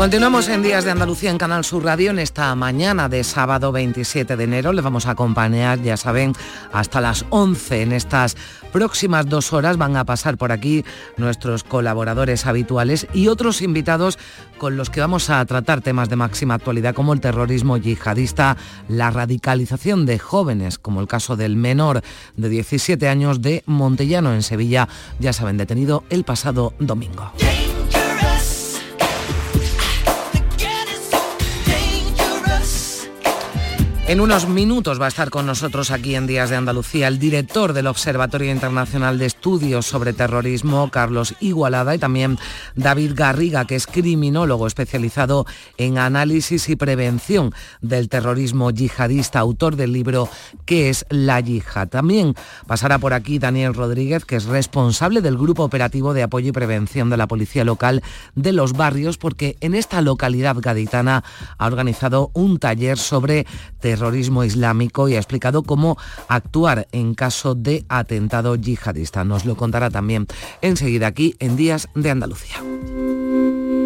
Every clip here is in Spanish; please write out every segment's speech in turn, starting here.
Continuamos en Días de Andalucía en Canal Sur Radio en esta mañana de sábado 27 de enero. Les vamos a acompañar, ya saben, hasta las 11 en estas próximas dos horas. Van a pasar por aquí nuestros colaboradores habituales y otros invitados con los que vamos a tratar temas de máxima actualidad como el terrorismo yihadista, la radicalización de jóvenes, como el caso del menor de 17 años de Montellano en Sevilla, ya saben, detenido el pasado domingo. En unos minutos va a estar con nosotros aquí en Días de Andalucía el director del Observatorio Internacional de Estudios sobre Terrorismo, Carlos Igualada, y también David Garriga, que es criminólogo especializado en análisis y prevención del terrorismo yihadista, autor del libro ¿Qué es la yihad? También pasará por aquí Daniel Rodríguez, que es responsable del Grupo Operativo de Apoyo y Prevención de la Policía Local de los Barrios, porque en esta localidad gaditana ha organizado un taller sobre terrorismo terrorismo islámico y ha explicado cómo actuar en caso de atentado yihadista. Nos lo contará también enseguida aquí en Días de Andalucía.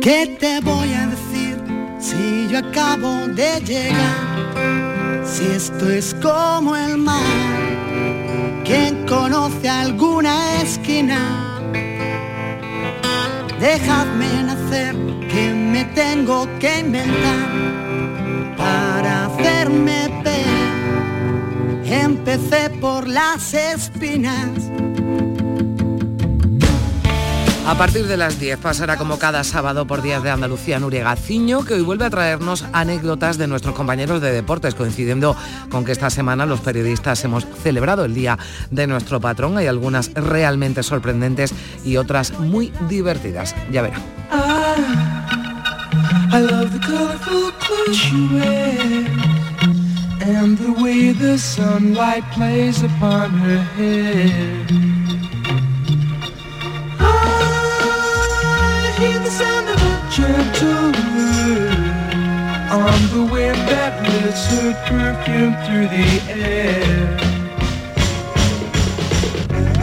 ¿Qué te voy a decir si yo acabo de llegar? Si esto es como el mar, ¿quién conoce alguna esquina? Dejadme nacer, que me tengo que inventar para hacerme. Empecé por las espinas. A partir de las 10 pasará como cada sábado por Días de Andalucía Nuria Gaciño, que hoy vuelve a traernos anécdotas de nuestros compañeros de deportes, coincidiendo con que esta semana los periodistas hemos celebrado el Día de nuestro patrón. Hay algunas realmente sorprendentes y otras muy divertidas. Ya. I love And the way the sunlight plays upon her hair. I hear the sound of a gentle word On the wind that lifts her perfume through the air.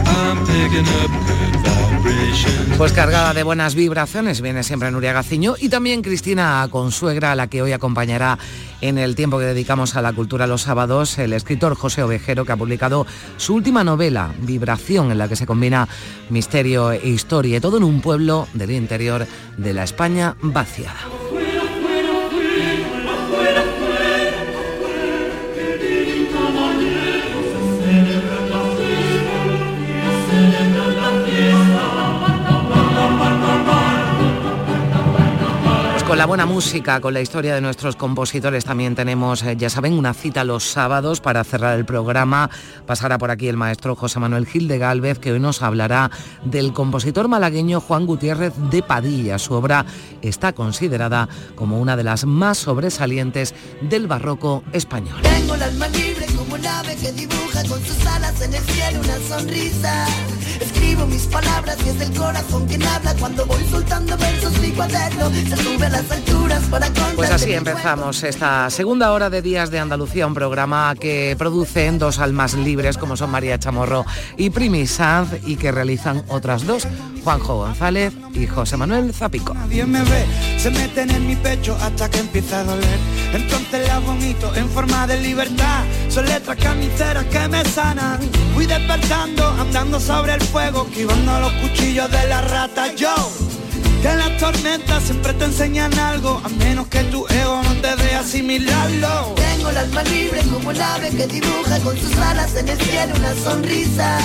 I'm picking up Pues cargada de buenas vibraciones viene siempre Nuria Gaciño y también Cristina Consuegra, la que hoy acompañará en el tiempo que dedicamos a la cultura los sábados, el escritor José Ovejero, que ha publicado su última novela, Vibración, en la que se combina misterio e historia, todo en un pueblo del interior de la España vaciada. Con la buena música, con la historia de nuestros compositores también tenemos, eh, ya saben, una cita los sábados para cerrar el programa. Pasará por aquí el maestro José Manuel Gil de Galvez, que hoy nos hablará del compositor malagueño Juan Gutiérrez de Padilla. Su obra está considerada como una de las más sobresalientes del barroco español. Tengo el alma libre como un ave que dibuja con sus alas en el cielo una sonrisa. Escribo mis palabras y es el corazón quien habla cuando voy soltando pues así empezamos esta segunda hora de Días de Andalucía, un programa que producen dos almas libres como son María Chamorro y Primi Sanz y que realizan otras dos, Juanjo González y José Manuel Zapico. Nadie me ve, se meten en mi pecho hasta que empieza a doler. Entonces la vomito en forma de libertad. Son letras carniceras que me sanan. Fui despertando, andando sobre el fuego, esquivando los cuchillos de la rata. Yo que las tormentas siempre te enseñan algo, a menos que tu ego no te dé asimilarlo. Tengo el alma libre como el ave que dibuja con sus alas en el cielo una sonrisa.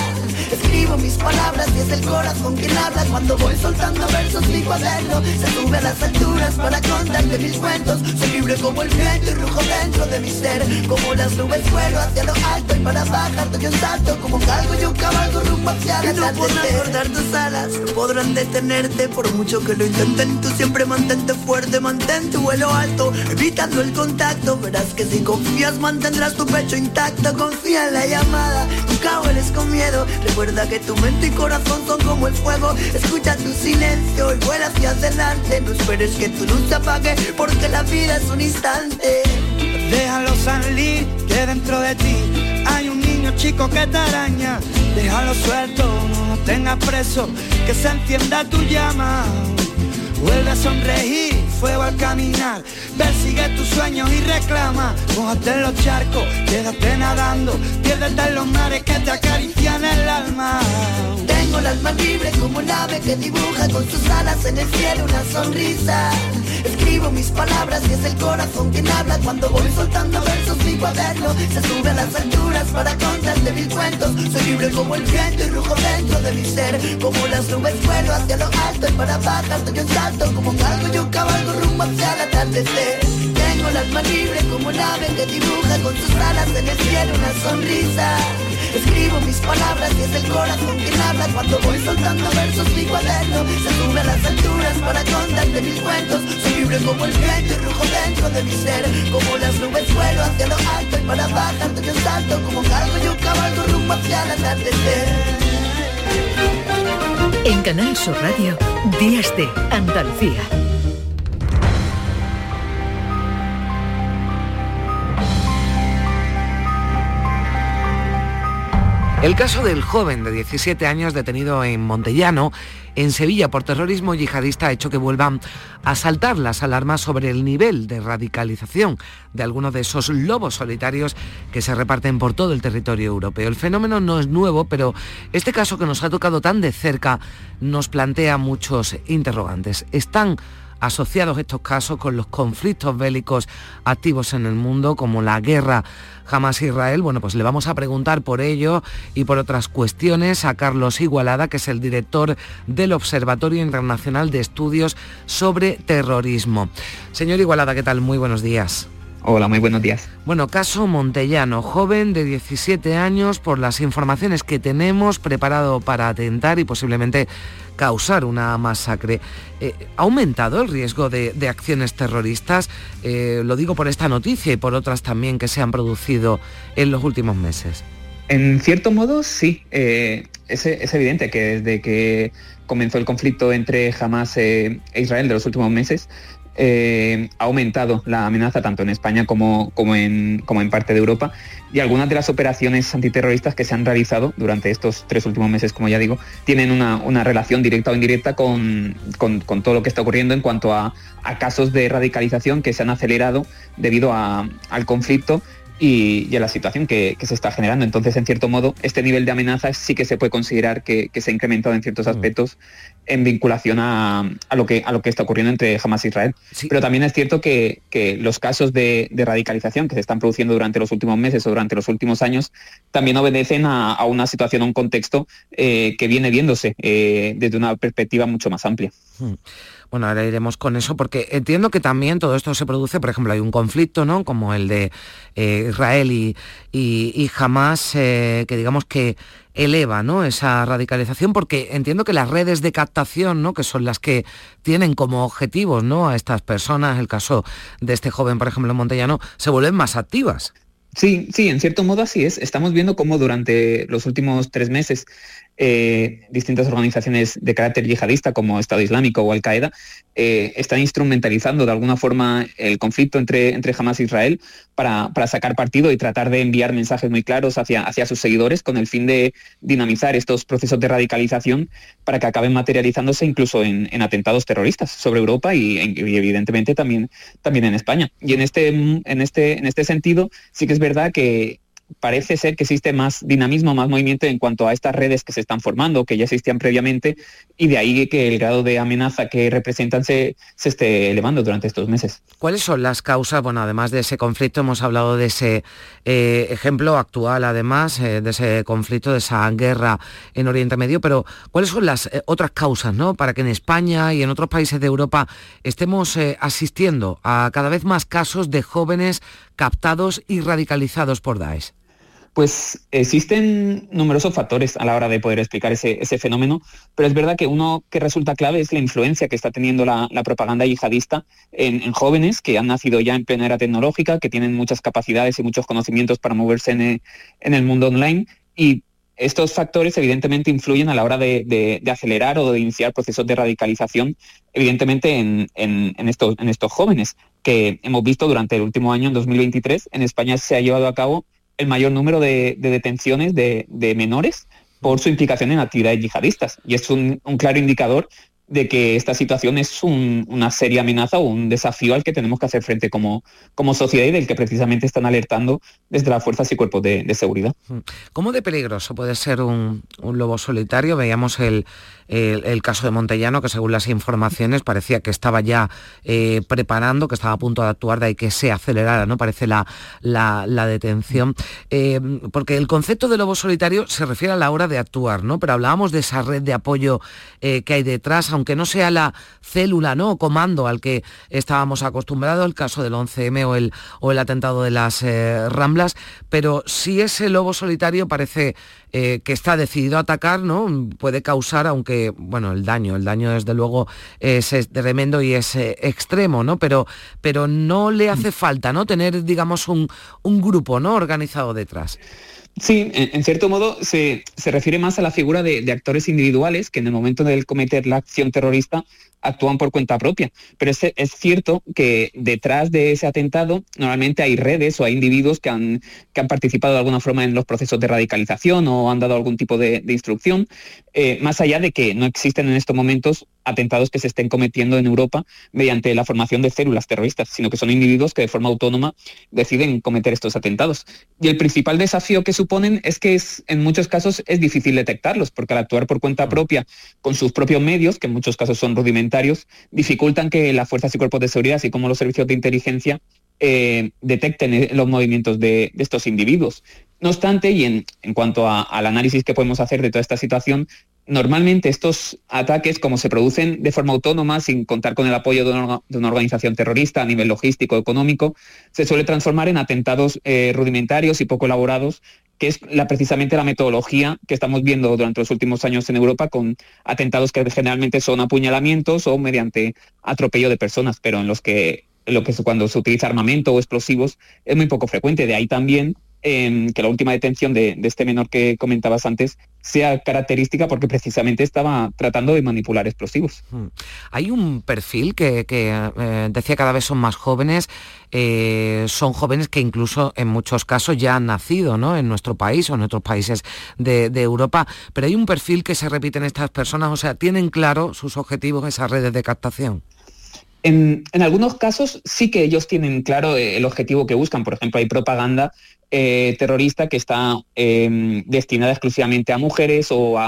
Escribo mis palabras y es el corazón quien habla cuando voy soltando versos mi cuaderno. Se sube a las alturas para contarte mis cuentos. Soy libre como el viento y rujo dentro de mi ser. Como las nubes vuelo hacia lo alto y para bajar doy un salto como calvo y un caballo rumbo hacia la Y no podrán cortar tus alas, no podrán detenerte por mucho que lo intenten tú siempre, mantente fuerte, mantén tu vuelo alto, evitando el contacto. Verás que si confías mantendrás tu pecho intacto. Confía en la llamada, nunca hueles con miedo. Recuerda que tu mente y corazón son como el fuego. Escucha tu silencio y vuela hacia adelante. No esperes que tu luz se apague, porque la vida es un instante. Déjalo salir, que dentro de ti hay un niño chico que te araña. Déjalo suelto, no lo tengas preso, que se encienda tu llama. Vuelve a sonreír, fuego al caminar. Persigue tus sueños y reclama. Mójate en los charcos, quédate nadando. Piérdete en los mares que te acarician el alma. Tengo el alma libre como el ave que dibuja con sus alas en el cielo una sonrisa. Escribo mis palabras y es el corazón quien habla cuando voy soltando versos mi cuaderno. Se sube a las alturas para contarte mil cuentos. Soy libre como el viento y rujo dentro de mi ser. Como las nubes vuelo hacia lo alto y para bajar doy un salto como un galgo yo cabalgo rumbo hacia el atardecer. Tengo el alma libre como el ave que dibuja con sus alas en el cielo una sonrisa. Escribo mis palabras y es el corazón quien habla cuando voy soltando versos mi cuaderno. Se sube a las alturas para contarte mil cuentos. Soy libre como el viento y rujo dentro de mi ser. Como las nubes vuelo hacia lo alto y para bajar un salto como galgo yo cabalgo rumbo hacia el atardecer. En Canal Sur Radio, Días de Andalucía. El caso del joven de 17 años detenido en Montellano, en Sevilla, por terrorismo yihadista ha hecho que vuelvan a saltar las alarmas sobre el nivel de radicalización de algunos de esos lobos solitarios que se reparten por todo el territorio europeo. El fenómeno no es nuevo, pero este caso que nos ha tocado tan de cerca nos plantea muchos interrogantes. ¿Están asociados estos casos con los conflictos bélicos activos en el mundo, como la guerra Hamas-Israel. Bueno, pues le vamos a preguntar por ello y por otras cuestiones a Carlos Igualada, que es el director del Observatorio Internacional de Estudios sobre Terrorismo. Señor Igualada, ¿qué tal? Muy buenos días. Hola, muy buenos días. Bueno, caso Montellano, joven de 17 años, por las informaciones que tenemos, preparado para atentar y posiblemente causar una masacre. Eh, ¿Ha aumentado el riesgo de, acciones terroristas? Eh, lo digo por esta noticia y por otras también que se han producido en los últimos meses. En cierto modo, sí. Eh, es, es, evidente que desde que comenzó el conflicto entre Hamas e Israel de los últimos meses, eh, ha aumentado la amenaza tanto en España como, como, en, como en parte de Europa. Y algunas de las operaciones antiterroristas que se han realizado durante estos tres últimos meses, como ya digo, tienen una, una relación directa o indirecta con, con, con, todo lo que está ocurriendo en cuanto a, a, casos de radicalización que se han acelerado debido a, al conflicto y, y, a la situación que, que, se está generando. Entonces, en cierto modo, este nivel de amenaza sí que se puede considerar que, que se ha incrementado en ciertos aspectos en vinculación a, a, lo que, a lo que está ocurriendo entre Hamas e Israel. Sí. Pero también es cierto que, que los casos de, de, radicalización que se están produciendo durante los últimos meses o durante los últimos años también obedecen a, a una situación, a un contexto eh, que viene viéndose eh, desde una perspectiva mucho más amplia. Hmm. Bueno, ahora iremos con eso porque entiendo que también todo esto se produce, por ejemplo, hay un conflicto, ¿no? Como el de eh, Israel y, y, y eh, que digamos que eleva ¿no? esa radicalización porque entiendo que las redes de captación ¿no? que son las que tienen como objetivos ¿no? a estas personas el caso de este joven por ejemplo Montellano se vuelven más activas Sí, sí, en cierto modo así es. Estamos viendo cómo durante los últimos tres meses eh, distintas organizaciones de carácter yihadista como Estado Islámico o Al-Qaeda eh, están instrumentalizando de alguna forma el conflicto entre, entre Hamas e Israel para, para, sacar partido y tratar de enviar mensajes muy claros hacia, hacia sus seguidores con el fin de dinamizar estos procesos de radicalización para que acaben materializándose incluso en, en atentados terroristas sobre Europa y, y, evidentemente también, también en España. Y en este, en, este, en este sentido sí que es verdad que parece ser que existe más dinamismo, más movimiento en cuanto a estas redes que se están formando, que ya existían previamente, y de ahí que el grado de amenaza que representan se, esté elevando durante estos meses. ¿Cuáles son las causas? Bueno, además de ese conflicto, hemos hablado de ese eh, ejemplo actual, además, eh, de ese conflicto, de esa guerra en Oriente Medio, pero ¿cuáles son las eh, otras causas, ¿no? Para que en España y en otros países de Europa estemos asistiendo a cada vez más casos de jóvenes captados y radicalizados por Daesh. Pues existen numerosos factores a la hora de poder explicar ese, fenómeno, pero es verdad que uno que resulta clave es la influencia que está teniendo la, propaganda yihadista en, jóvenes que han nacido ya en plena era tecnológica, que tienen muchas capacidades y muchos conocimientos para moverse en el, mundo online. Y estos factores evidentemente influyen a la hora de, acelerar o de iniciar procesos de radicalización, evidentemente en, estos, en estos jóvenes, que hemos visto durante el último año, en 2023, en España se ha llevado a cabo el mayor número de, detenciones de, menores por su implicación en actividades yihadistas. Y es un, claro indicador de que esta situación es una seria amenaza o un desafío al que tenemos que hacer frente como, sociedad y del que precisamente están alertando desde las fuerzas y cuerpos de, seguridad. ¿Cómo de peligroso puede ser un, un lobo solitario? Veíamos el, el, caso de Montellano, que según las informaciones parecía que estaba ya eh, preparando, que estaba a punto de actuar, de ahí que se acelerara, ¿no? Parece la, la, detención. Eh, porque el concepto de lobo solitario se refiere a la hora de actuar, ¿no? Pero hablábamos de esa red de apoyo eh, que hay detrás, aunque no sea la célula, ¿no? O comando al que estábamos acostumbrados, el caso del 11M o el, o el atentado de las Ramblas, pero si ese lobo solitario parece que está decidido a atacar, ¿no? Puede causar, aunque bueno, el daño, el daño desde luego es, tremendo y es eh, extremo, ¿no? Pero, pero no le hace falta, ¿no? Tener, digamos, un, grupo, ¿no? Organizado detrás. Sí, en, cierto modo se, refiere más a la figura de, de, actores individuales que en el momento de cometer la acción terrorista actúan por cuenta propia. Pero es, es, cierto que detrás de ese atentado normalmente hay redes o hay individuos que han, que han participado de alguna forma en los procesos de radicalización o han dado algún tipo de, instrucción, eh, más allá de que no existen en estos momentos atentados que se estén cometiendo en Europa mediante la formación de células terroristas, sino que son individuos que de forma autónoma deciden cometer estos atentados. Y el principal desafío que suponen es que es, en muchos casos es difícil detectarlos, porque al actuar por cuenta propia, con sus propios medios, que en muchos casos son rudimentarios, dificultan que las fuerzas y cuerpos de seguridad, así como los servicios de inteligencia, eh, detecten los movimientos de, estos individuos. No obstante, y en, cuanto al análisis que podemos hacer de toda esta situación, normalmente estos ataques, como se producen de forma autónoma, sin contar con el apoyo de una, organización terrorista a nivel logístico, económico, se suele transformar en atentados eh, rudimentarios y poco elaborados, que es precisamente la metodología que estamos viendo durante los últimos años en Europa con atentados que generalmente son apuñalamientos o mediante atropello de personas, pero en los que, lo que cuando se utiliza armamento o explosivos es muy poco frecuente. De ahí también que la última detención de, este menor que comentabas antes sea característica porque precisamente estaba tratando de manipular explosivos. Hmm. Hay un perfil que, eh, decía cada vez son más jóvenes, eh, son jóvenes que incluso en muchos casos ya han nacido ¿no? en nuestro país o en otros países de, Europa, pero hay un perfil que se repite en estas personas, o sea, tienen claro sus objetivos, esas redes de captación. En, en, algunos casos sí que ellos tienen claro el objetivo que buscan. Por ejemplo, hay propaganda eh, terrorista que está em, destinada exclusivamente a mujeres o,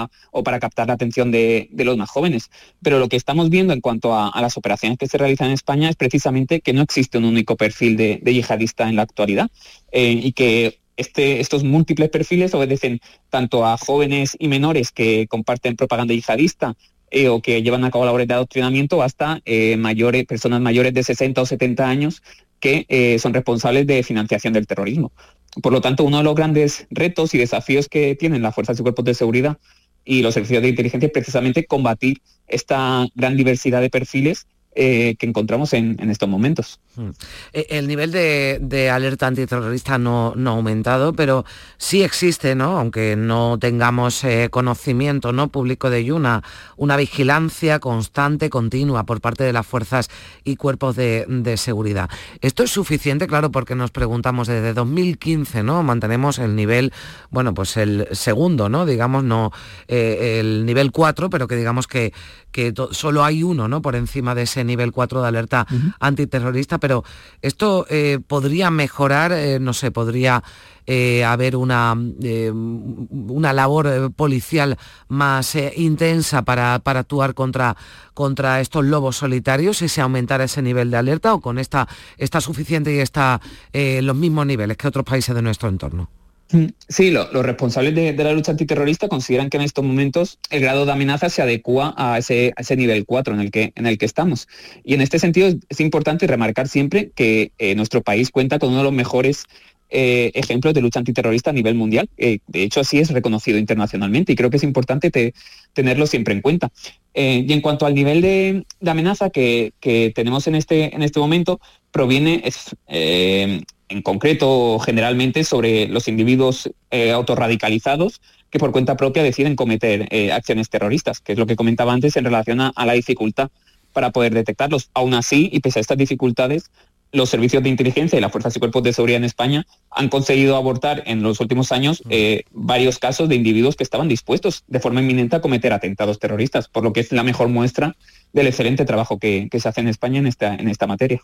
para captar la atención de, los más jóvenes. Pero lo que estamos viendo en cuanto a, las operaciones que se realizan en España es precisamente que no existe un único perfil de, yihadista en la actualidad eh, y que este, estos múltiples perfiles obedecen tanto a jóvenes y menores que comparten propaganda yihadista eh, o que llevan a cabo labores de adoctrinamiento hasta mayores, personas mayores de 60 o 70 años que son responsables de financiación del terrorismo. Por lo tanto, uno de los grandes retos y desafíos que tienen las fuerzas y cuerpos de seguridad y los servicios de inteligencia es precisamente combatir esta gran diversidad de perfiles eh, que encontramos en, estos momentos. Hmm. Eh, el nivel de, alerta antiterrorista no, ha aumentado, pero sí existe, ¿no? aunque no tengamos eh, conocimiento ¿no? público de ello, una, vigilancia constante, continua por parte de las fuerzas y cuerpos de, seguridad. Esto es suficiente, claro, porque nos preguntamos desde 2015, ¿no? Mantenemos el nivel, bueno, pues el segundo, ¿no? Digamos, no el nivel 4, pero que digamos que, que solo hay uno, ¿no? Por encima de ese nivel 4 de alerta antiterrorista, pero esto eh, podría mejorar, eh, no sé, podría eh, haber una, una labor policial más intensa para, para, actuar contra, contra estos lobos solitarios si se aumentara ese nivel de alerta o con esta está suficiente y está los mismos niveles que otros países de nuestro entorno. Sí, los responsables de, la lucha antiterrorista consideran que en estos momentos el grado de amenaza se adecua a ese, nivel 4 en el, que, en el que estamos. Y en este sentido es, importante remarcar siempre que eh, nuestro país cuenta con uno de los mejores eh, ejemplos de lucha antiterrorista a nivel mundial. de hecho, así es reconocido internacionalmente y creo que es importante tenerlo siempre en cuenta. y en cuanto al nivel de, amenaza que, tenemos en este, en este momento, proviene en concreto generalmente sobre los individuos autorradicalizados que por cuenta propia deciden cometer acciones terroristas, que es lo que comentaba antes en relación a la dificultad para poder detectarlos. Aún así, y pese a estas dificultades, los servicios de inteligencia y las fuerzas y cuerpos de seguridad en España han conseguido abortar en los últimos años eh, varios casos de individuos que estaban dispuestos de forma inminente a cometer atentados terroristas, por lo que es la mejor muestra del excelente trabajo que, se hace en España en esta, en esta materia.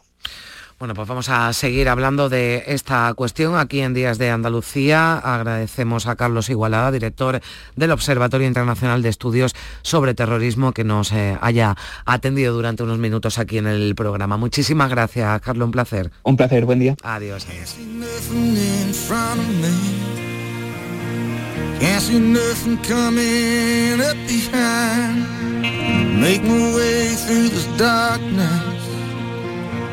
Bueno, pues vamos a seguir hablando de esta cuestión aquí en Días de Andalucía. Agradecemos a Carlos Igualada, director del Observatorio Internacional de Estudios sobre Terrorismo, que nos eh, haya atendido durante unos minutos aquí en el programa. Muchísimas gracias, Carlos, un placer. Un placer, buen día. Adiós.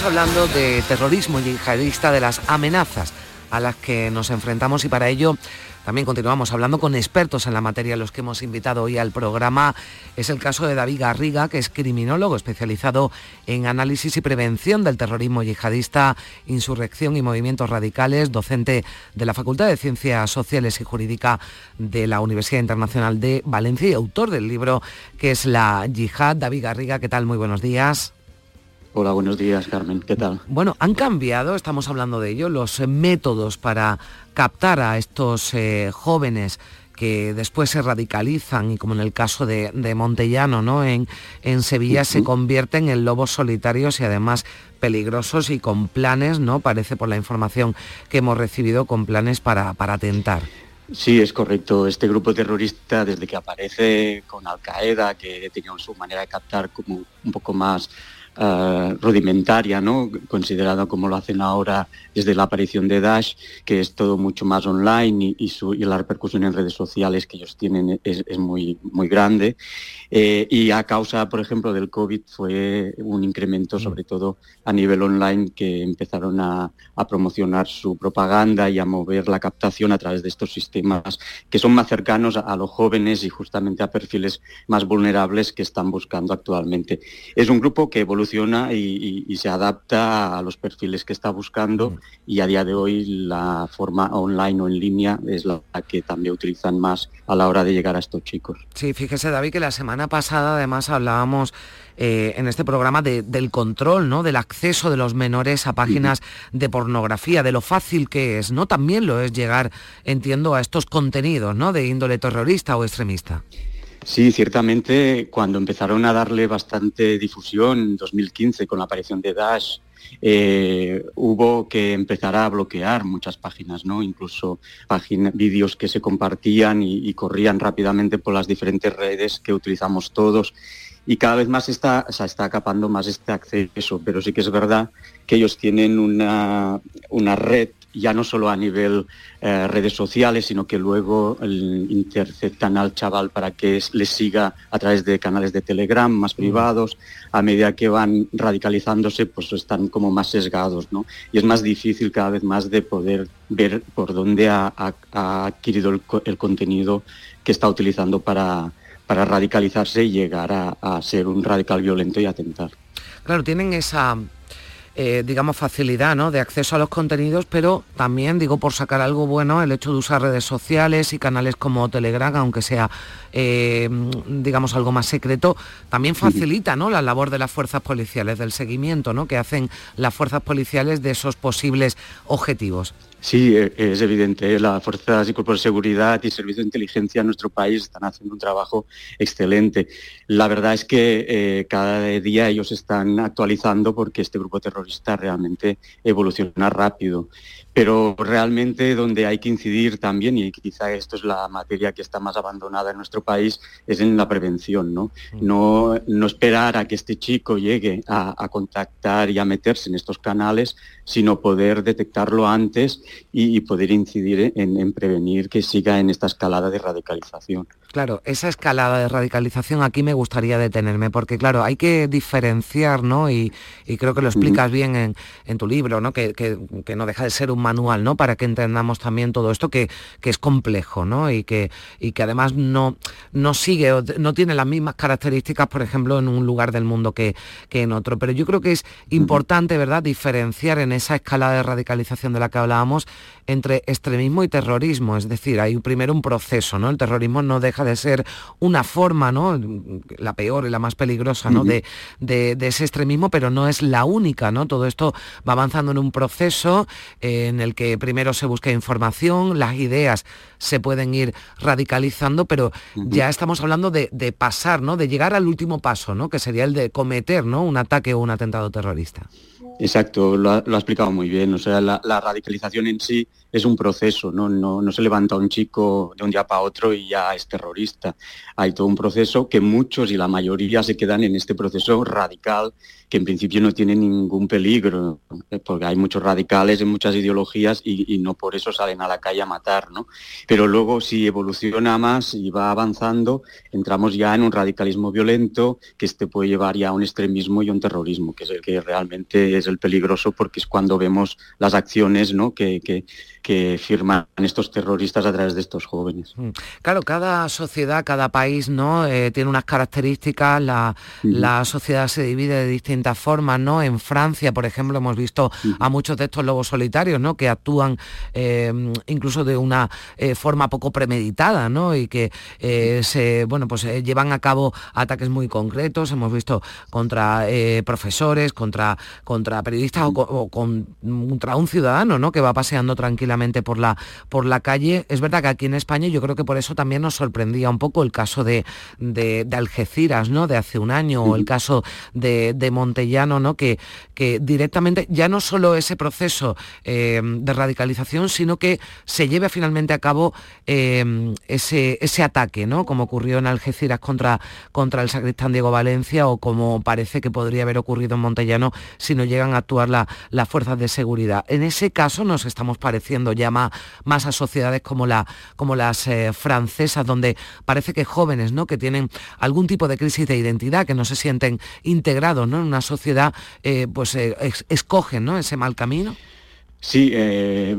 Seguimos hablando de terrorismo yihadista, de las amenazas a las que nos enfrentamos y para ello también continuamos hablando con expertos en la materia, los que hemos invitado hoy al programa. Es el caso de David Garriga, que es criminólogo especializado en análisis y prevención del terrorismo yihadista, insurrección y movimientos radicales, docente de la Facultad de Ciencias Sociales y Jurídica de la Universidad Internacional de Valencia y autor del libro que es La Yihad. David Garriga, ¿qué tal? Muy buenos días. Hola, buenos días, Carmen. ¿Qué tal? Bueno, han cambiado, estamos hablando de ello, los métodos para captar a estos eh, jóvenes que después se radicalizan y como en el caso de, Montellano, ¿no? En, en Sevilla se convierten en lobos solitarios y además peligrosos y con planes, ¿no? Parece por la información que hemos recibido, con planes para, para atentar. Sí, es correcto. Este grupo terrorista, desde que aparece con Al Qaeda, que tenía su manera de captar como un poco más eh, rudimentaria, ¿no? considerada como lo hacen ahora desde la aparición de Dash, que es todo mucho más online y, su, y la repercusión en redes sociales que ellos tienen es, muy, muy grande. Eh, y a causa, por ejemplo, del COVID fue un incremento, mm. sobre todo a nivel online, que empezaron a, promocionar su propaganda y a mover la captación a través de estos sistemas que son más cercanos a, los jóvenes y justamente a perfiles más vulnerables que están buscando actualmente. Es un grupo que evoluciona y, se adapta a los perfiles que está buscando mm. Y a día de hoy la forma online o en línea es la que también utilizan más a la hora de llegar a estos chicos. Sí, fíjese David que la semana pasada además hablábamos eh, en este programa del control, ¿no? Del acceso de los menores a páginas de pornografía, de lo fácil que es, ¿no? También lo es llegar, entiendo, a estos contenidos, ¿no? De índole terrorista o extremista. Sí, ciertamente cuando empezaron a darle bastante difusión en 2015 con la aparición de Dash eh, hubo que empezar a bloquear muchas páginas, ¿no? incluso vídeos que se compartían y, corrían rápidamente por las diferentes redes que utilizamos todos y cada vez más está, está acapando más este acceso, pero sí que es verdad que ellos tienen una, una red ya no solo a nivel eh, redes sociales, sino que luego interceptan al chaval para que les siga a través de canales de Telegram más mm. privados. A medida que van radicalizándose, pues están como más sesgados, ¿no? Y es más difícil cada vez más de poder ver por dónde ha, adquirido el, contenido que está utilizando para, para radicalizarse y llegar a ser un radical violento y atentar. Claro, tienen esa eh, digamos, facilidad ¿no? de acceso a los contenidos, pero también, digo, por sacar algo bueno, el hecho de usar redes sociales y canales como Telegram, aunque sea, eh, digamos, algo más secreto, también facilita ¿no? la labor de las fuerzas policiales, del seguimiento ¿no? que hacen las fuerzas policiales de esos posibles objetivos. Sí, e, es evidente. Las fuerzas y cuerpos de seguridad y servicios de inteligencia en nuestro país están haciendo un trabajo excelente. La verdad es que eh, cada día ellos están actualizando porque este grupo terrorista realmente evoluciona rápido pero realmente donde hay que incidir también, y quizá esto es la materia que está más abandonada en nuestro país, es en la prevención, ¿no? Mm. No, no esperar a que este chico llegue a, contactar y a meterse en estos canales, sino poder detectarlo antes y, poder incidir en, prevenir que siga en esta escalada de radicalización. Claro, esa escalada de radicalización aquí me gustaría detenerme, porque claro, hay que diferenciar, ¿no? Y, creo que lo explicas bien en, tu libro, ¿no? Que, que no deja de ser un manual, ¿no? Para que entendamos también todo esto que, es complejo, ¿no? Y que, y que además no, no sigue, no tiene las mismas características, por ejemplo, en un lugar del mundo que, que en otro. Pero yo creo que es importante, ¿verdad?, diferenciar en esa escala de radicalización de la que hablábamos entre extremismo y terrorismo. Es decir, hay primero un proceso, ¿no? El terrorismo no deja de ser una forma, ¿no? La peor y la más peligrosa, ¿no? de, de, ese extremismo, pero no es la única, ¿no? Todo esto va avanzando en un proceso en el que primero se busca información, las ideas se pueden ir radicalizando, pero ya estamos hablando de, pasar, ¿no? De llegar al último paso, ¿no? Que sería el de cometer, ¿no? Un ataque o un atentado terrorista. Exacto, lo ha, explicado muy bien. O sea, la, radicalización en sí es un proceso, ¿no? No, se levanta un chico de un día para otro y ya es terrorista. Hay todo un proceso que muchos y la mayoría se quedan en este proceso radical que en principio no tiene ningún peligro, porque hay muchos radicales en muchas ideologías y, no por eso salen a la calle a matar, ¿no? Pero luego si evoluciona más y va avanzando, entramos ya en un radicalismo violento que este puede llevar ya a un extremismo y un terrorismo, que es el que realmente es el peligroso porque es cuando vemos las acciones ¿no? que, que, firman estos terroristas a través de estos jóvenes. Mm. Claro, cada sociedad, cada país ¿no? Eh, tiene unas características, la, sociedad se divide de distintas formas, ¿no? En Francia, por ejemplo, hemos visto a muchos de estos lobos solitarios, ¿no? Que actúan eh, incluso de una eh, forma poco premeditada, ¿no? Y que se, bueno, pues llevan a cabo ataques muy concretos, hemos visto contra profesores, contra, contra periodistas o, contra un ciudadano ¿no? que va paseando tranquilamente por la, por la calle. Es verdad que aquí en España yo creo que por eso también nos sorprendía un poco el caso de, de, Algeciras, ¿no? de hace un año, o el caso de, Montellano, ¿no? que, que directamente ya no solo ese proceso eh, de radicalización, sino que se lleve finalmente a cabo eh, ese, ese ataque, ¿no? como ocurrió en Algeciras contra, contra el sacristán Diego Valencia o como parece que podría haber ocurrido en Montellano si no llega a actuar las fuerzas de seguridad. En ese caso nos estamos pareciendo ya más, a sociedades como, la, como las eh, francesas, donde parece que jóvenes ¿no? que tienen algún tipo de crisis de identidad, que no se sienten integrados ¿no? en una sociedad, eh, pues eh, escogen ¿no? ese mal camino. Sí, eh,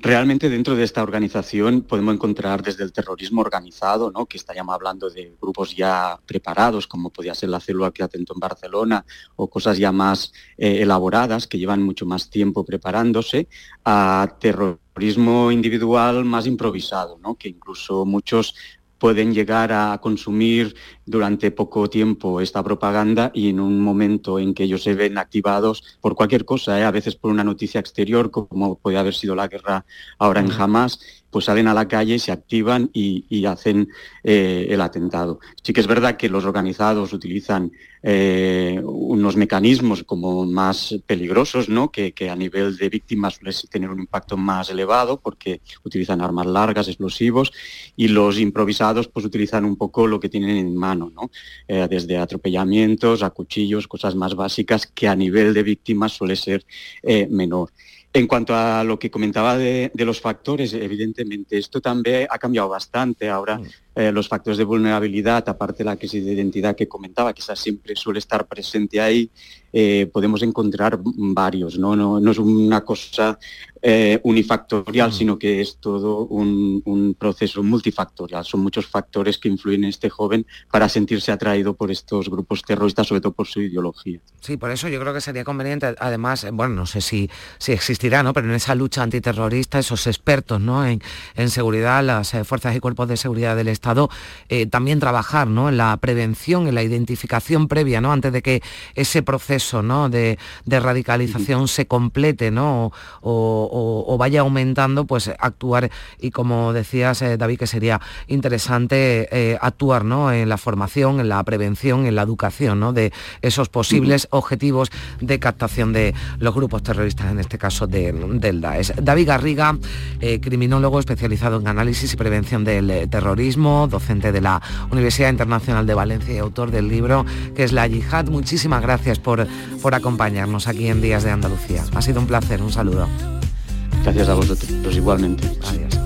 realmente dentro de esta organización podemos encontrar desde el terrorismo organizado, ¿no? que estaríamos hablando de grupos ya preparados, como podía ser la célula que atentó en Barcelona, o cosas ya más elaboradas, que llevan mucho más tiempo preparándose, a terrorismo individual más improvisado, ¿no? que incluso muchos pueden llegar a consumir durante poco tiempo esta propaganda y en un momento en que ellos se ven activados por cualquier cosa, ¿eh? a veces por una noticia exterior, como puede haber sido la guerra ahora en Hamas, pues salen a la calle, se activan y, hacen eh, el atentado. Sí que es verdad que los organizados utilizan eh, unos mecanismos como más peligrosos, ¿no? que, a nivel de víctimas suele tener un impacto más elevado porque utilizan armas largas, explosivos, y los improvisados pues utilizan un poco lo que tienen en mano, ¿no? Eh, desde atropellamientos a cuchillos, cosas más básicas que a nivel de víctimas suele ser menor. En cuanto a lo que comentaba de, los factores, evidentemente, esto también ha cambiado bastante. Ahora mm. Eh, los factores de vulnerabilidad, aparte de la crisis de identidad que comentaba, que esa siempre suele estar presente ahí, eh, podemos encontrar varios. No, no, no es una cosa eh, unifactorial, mm. sino que es todo un, proceso multifactorial. Son muchos factores que influyen en este joven para sentirse atraído por estos grupos terroristas, sobre todo por su ideología. Sí, por eso yo creo que sería conveniente, además, bueno, no sé si, si existirá, ¿no? pero en esa lucha antiterrorista, esos expertos ¿no? en, seguridad, las fuerzas y cuerpos de seguridad del Estado, eh, también trabajar ¿no? en la prevención, en la identificación previa, ¿no? antes de que ese proceso ¿no? de, radicalización se complete ¿no? o, o, vaya aumentando, pues actuar y como decías eh, David, que sería interesante eh, actuar ¿no? en la formación, en la prevención, en la educación ¿no? de esos posibles objetivos de captación de los grupos terroristas, en este caso del Daesh. David Garriga, criminólogo especializado en análisis y prevención del terrorismo, docente de la Universidad Internacional de Valencia y autor del libro que es La Yihad. Muchísimas gracias por, por acompañarnos aquí en Días de Andalucía. Ha sido un placer, un saludo. Gracias a vosotros, igualmente. Adiós.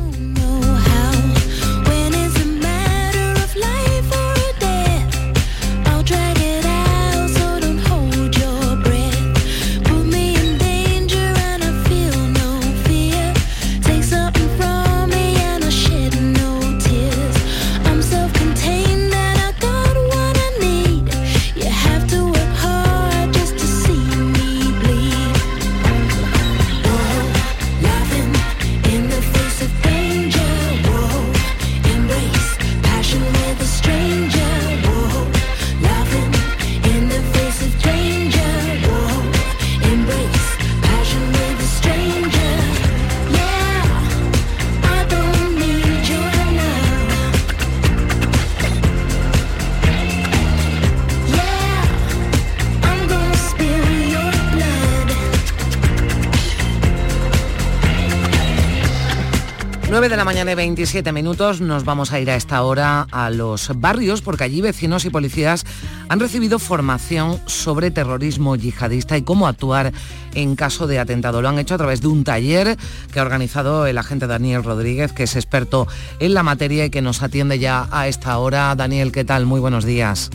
De la mañana y 27 minutos nos vamos a ir a esta hora a los barrios porque allí vecinos y policías han recibido formación sobre terrorismo yihadista y cómo actuar en caso de atentado. Lo han hecho a través de un taller que ha organizado el agente Daniel Rodríguez, que es experto en la materia y que nos atiende ya a esta hora. Daniel, ¿qué tal? Muy buenos días.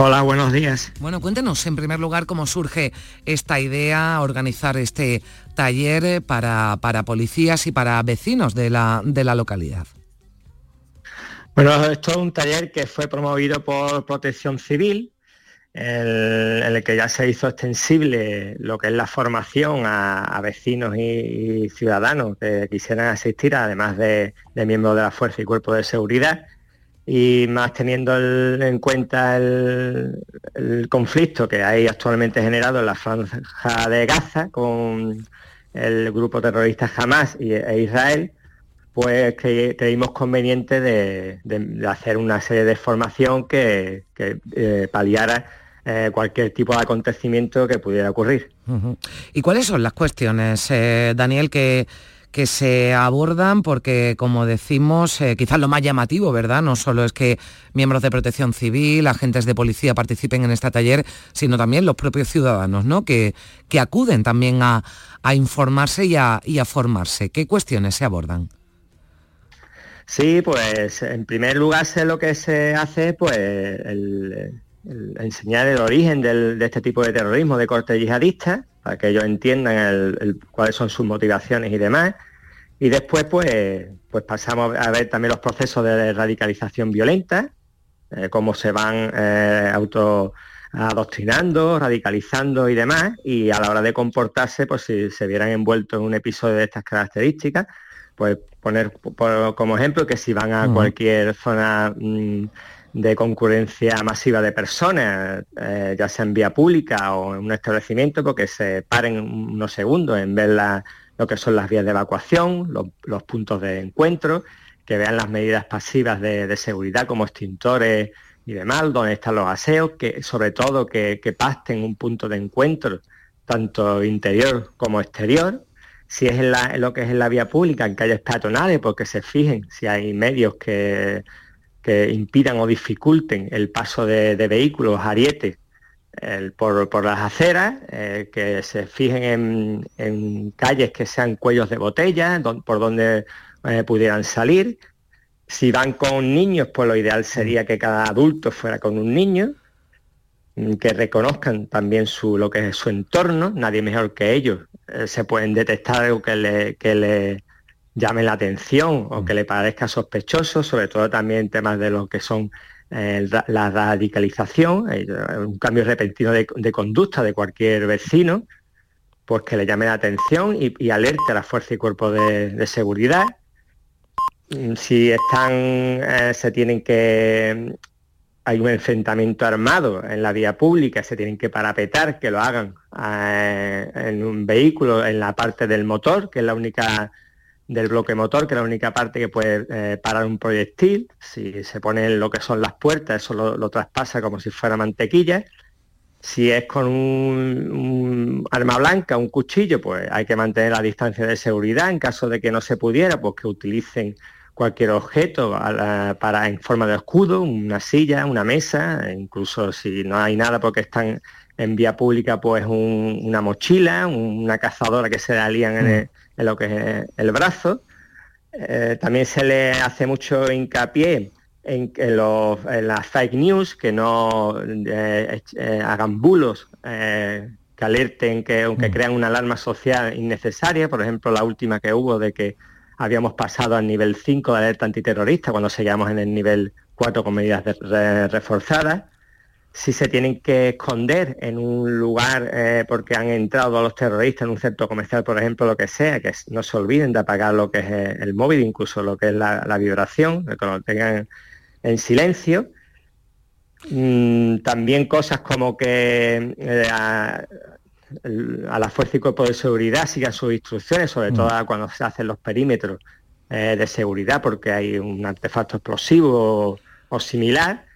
Hola, buenos días. Bueno, cuéntenos en primer lugar cómo surge esta idea, organizar este taller para, para policías y para vecinos de la, de la localidad. Bueno, esto es un taller que fue promovido por Protección Civil, en el que ya se hizo extensible lo que es la formación a, vecinos y, ciudadanos que quisieran asistir, además de, miembros de la Fuerza y Cuerpo de Seguridad y más teniendo en cuenta el, conflicto que hay actualmente generado en la franja de Gaza con el grupo terrorista Hamas e Israel, pues creímos conveniente de, hacer una serie de formación que, eh, paliara eh, cualquier tipo de acontecimiento que pudiera ocurrir. ¿Y cuáles son las cuestiones, eh, Daniel, que que se abordan porque, como decimos, eh, quizás lo más llamativo, ¿verdad? No solo es que miembros de protección civil, agentes de policía participen en este taller, sino también los propios ciudadanos, ¿no? Que, que acuden también a, informarse y a, formarse. ¿Qué cuestiones se abordan? Sí, pues en primer lugar sé lo que se hace, pues enseñar el origen de este tipo de terrorismo de corte yihadista, para que ellos entiendan cuáles son sus motivaciones y demás. Y después, pues, pues pasamos a ver también los procesos de radicalización violenta, eh, cómo se van eh, auto adoctrinando, radicalizando y demás, y a la hora de comportarse, pues si se vieran envueltos en un episodio de estas características, pues poner como ejemplo que si van a cualquier zona mm, de concurrencia masiva de personas, eh, ya sea en vía pública o en un establecimiento, porque se paren unos segundos en ver lo que son las vías de evacuación, los, puntos de encuentro, que vean las medidas pasivas de, seguridad como extintores y demás, donde están los aseos, que sobre todo que, que pasten un punto de encuentro, tanto interior como exterior, si es en, en, lo que es en la vía pública, en calles peatonales, porque se fijen si hay medios que que impidan o dificulten el paso de, vehículos, arietes, por, las aceras, eh, que se fijen en, calles que sean cuellos de botella, por donde eh, pudieran salir. Si van con niños, pues lo ideal sería que cada adulto fuera con un niño, mm, que reconozcan también su, lo que es su entorno, nadie mejor que ellos. Eh, se pueden detectar algo que le, que le llame la atención o que le parezca sospechoso, sobre todo también temas de lo que son la radicalización, eh, un cambio repentino de, conducta de cualquier vecino, pues que le llame la atención y, alerte a la fuerza y cuerpo de, seguridad. Mm, si están, eh, se tienen que, hay un enfrentamiento armado en la vía pública, se tienen que parapetar, que lo hagan eh, en un vehículo, en la parte del motor, que es la única del bloque motor, que es la única parte que puede eh, parar un proyectil. Si se pone en lo que son las puertas, eso lo, traspasa como si fuera mantequilla. Si es con un, arma blanca, un cuchillo, pues hay que mantener la distancia de seguridad. En caso de que no se pudiera, pues que utilicen cualquier objeto para en forma de escudo, una silla, una mesa, incluso si no hay nada porque están en vía pública, pues una mochila, una cazadora que se alían en el, en lo que es el brazo. Eh, también se le hace mucho hincapié en, que las fake news, que no eh, eh, hagan bulos que alerten, que, aunque mm. crean una alarma social innecesaria. Por ejemplo, la última que hubo de que habíamos pasado al nivel 5 de alerta antiterrorista cuando seguíamos en el nivel 4 con medidas reforzadas si se tienen que esconder en un lugar eh, porque han entrado los terroristas en un centro comercial, por ejemplo, lo que sea, que no se olviden de apagar lo que es eh, el móvil, incluso lo que es la, vibración, que lo tengan en silencio. Mm, también cosas como que eh, a, la fuerza y cuerpo de seguridad sigan sus instrucciones, sobre mm. todo cuando se hacen los perímetros de seguridad, porque hay un artefacto explosivo o similar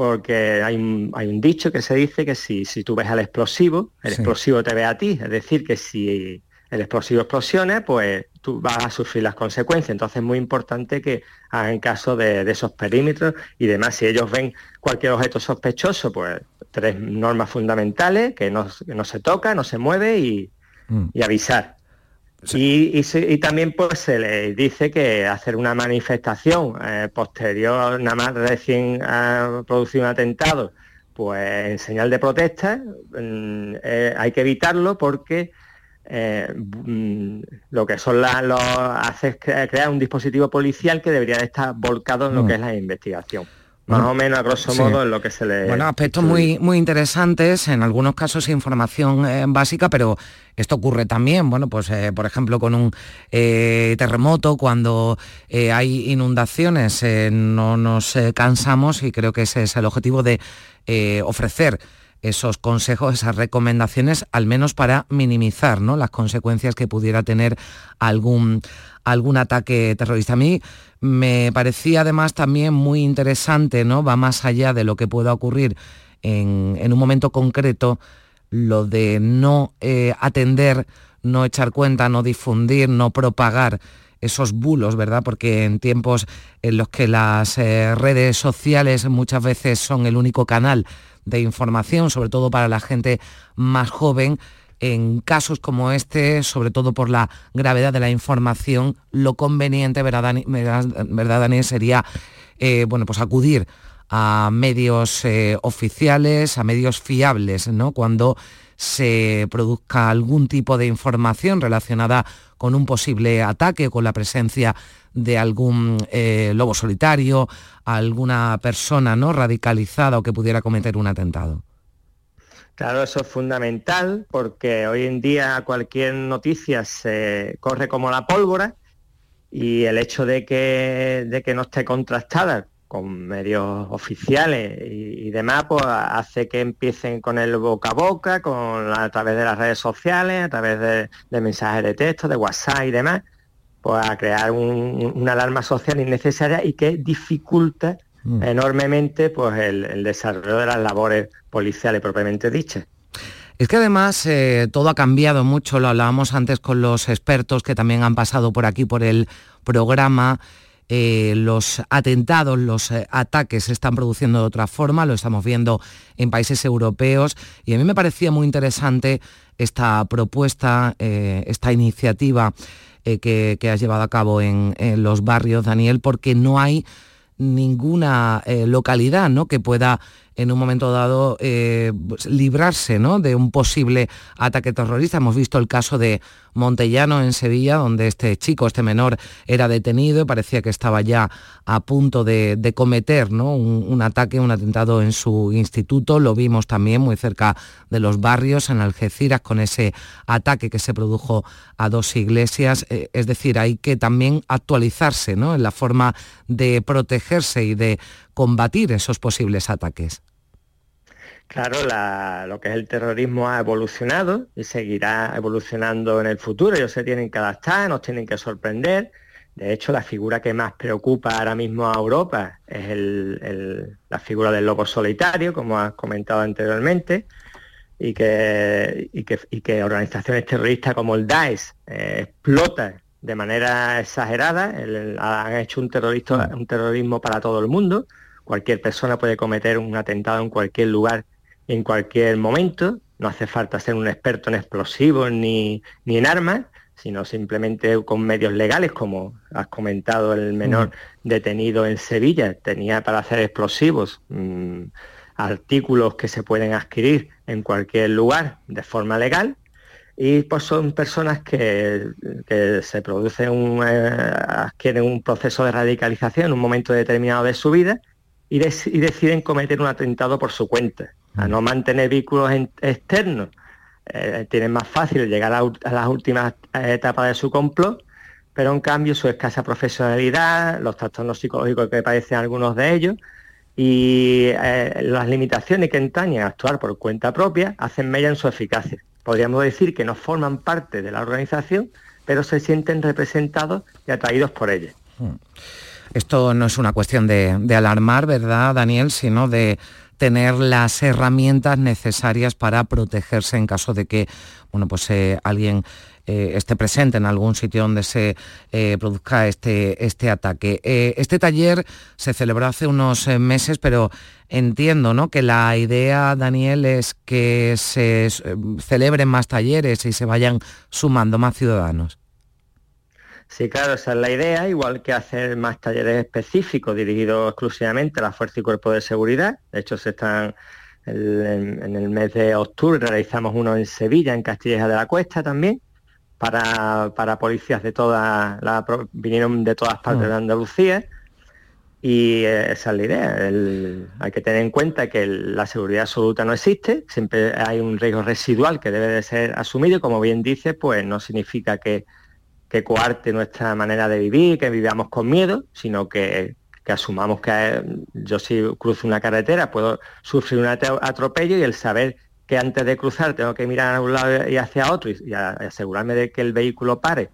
porque hay un, hay un, dicho que se dice que si, si tú ves al explosivo, el explosivo te ve a ti, es decir, que si el explosivo explosiona, pues tú vas a sufrir las consecuencias. Entonces es muy importante que hagan caso de, esos perímetros y demás. Si ellos ven cualquier objeto sospechoso, pues tres normas fundamentales, que no, se toca, no se mueve y, mm. y avisar. Y, también pues se le dice que hacer una manifestación eh, posterior, nada más recién ha producido un atentado, pues en señal de protesta, mm, eh, hay que evitarlo porque eh, mm, lo que son las, los, hace crear un dispositivo policial que debería estar volcado en lo mm. que es la investigación. Más o menos, a grosso modo, en lo que se le... Bueno, aspectos muy, muy interesantes, en algunos casos información eh, básica, pero esto ocurre también, bueno, pues eh, por ejemplo con un eh, terremoto, cuando hay inundaciones, no nos cansamos y creo que ese es el objetivo de ofrecer esos consejos, esas recomendaciones, al menos para minimizar ¿no? las consecuencias que pudiera tener algún, algún ataque terrorista. A mí me parecía además también muy interesante, ¿no? va más allá de lo que pueda ocurrir en, un momento concreto, lo de no eh, atender, no echar cuenta, no difundir, no propagar esos bulos, ¿verdad? Porque en tiempos en los que las eh, redes sociales muchas veces son el único canal de información, sobre todo para la gente más joven, en casos como este, sobre todo por la gravedad de la información, lo conveniente, ¿verdad, Daniel? Sería eh, bueno, pues acudir a medios eh, oficiales, a medios fiables, ¿no? Cuando se produzca algún tipo de información relacionada con un posible ataque con la presencia de algún eh, lobo solitario, alguna persona ¿no? radicalizada o que pudiera cometer un atentado. Claro, eso es fundamental porque hoy en día cualquier noticia se corre como la pólvora y el hecho de que, de que no esté contrastada con medios oficiales y, demás, pues hace que empiecen con el boca a boca, con, a través de las redes sociales, a través de, mensajes de texto, de WhatsApp y demás, pues a crear una alarma social innecesaria y que dificulta mm. enormemente pues el, desarrollo de las labores policiales propiamente dichas. Es que además eh, todo ha cambiado mucho, lo hablábamos antes con los expertos que también han pasado por aquí por el programa. eh, los atentados, los eh, ataques se están produciendo de otra forma, lo estamos viendo en países europeos y a mí me parecía muy interesante esta propuesta, eh, esta iniciativa que, has llevado a cabo en, los barrios, Daniel, porque no hay ninguna localidad ¿no? que pueda en un momento dado pues, librarse ¿no? de un posible ataque terrorista. Hemos visto el caso de Montellano en Sevilla, donde este chico, este menor, era detenido y parecía que estaba ya a punto de, cometer ¿no? un, ataque, un atentado en su instituto. Lo vimos también muy cerca de los barrios, en Algeciras, con ese ataque que se produjo a dos iglesias. Eh, es decir, hay que también actualizarse ¿no? en la forma de protegerse y de combatir esos posibles ataques. Claro, lo que es el terrorismo ha evolucionado y seguirá evolucionando en el futuro. Ellos se tienen que adaptar, nos tienen que sorprender. De hecho, la figura que más preocupa ahora mismo a Europa es la figura del lobo solitario, como has comentado anteriormente, y que, organizaciones terroristas como el Daesh eh, explotan de manera exagerada. han hecho un, terrorista, un terrorismo para todo el mundo. Cualquier persona puede cometer un atentado en cualquier lugar en cualquier momento, no hace falta ser un experto en explosivos ni, en armas, sino simplemente con medios legales, como has comentado el menor detenido en Sevilla, tenía para hacer explosivos mm, artículos que se pueden adquirir en cualquier lugar de forma legal, y pues son personas que, se producen un, eh, adquieren un proceso de radicalización en un momento determinado de su vida y deciden cometer un atentado por su cuenta. A no mantener vínculos externos, eh, tienen más fácil llegar a, las últimas etapas de su complot, pero en cambio su escasa profesionalidad, los trastornos psicológicos que padecen algunos de ellos y eh, las limitaciones que entañan a actuar por cuenta propia hacen mella en su eficacia. Podríamos decir que no forman parte de la organización, pero se sienten representados y atraídos por ella. Hmm. Esto no es una cuestión de, alarmar, ¿verdad, Daniel? Sino de tener las herramientas necesarias para protegerse en caso de que bueno, pues, eh, alguien eh, esté presente en algún sitio donde se eh, produzca este, este ataque. este taller se celebró hace unos meses, pero entiendo ¿no? que la idea, Daniel, es que se celebren más talleres y se vayan sumando más ciudadanos. Sí, claro, esa es la idea, igual que hacer más talleres específicos dirigidos exclusivamente a la Fuerza y Cuerpo de Seguridad. De hecho, se están en, el mes de octubre realizamos uno en Sevilla, en Castilleja de la Cuesta también, para, policías de toda la, vinieron de todas partes de mm. Andalucía. Y eh, esa es la idea. hay que tener en cuenta que la seguridad absoluta no existe, siempre hay un riesgo residual que debe de ser asumido y como bien dice, pues no significa que que coarte nuestra manera de vivir, que vivamos con miedo, sino que, asumamos que eh, yo si cruzo una carretera puedo sufrir un atropello y el saber que antes de cruzar tengo que mirar a un lado y hacia otro y, asegurarme de que el vehículo pare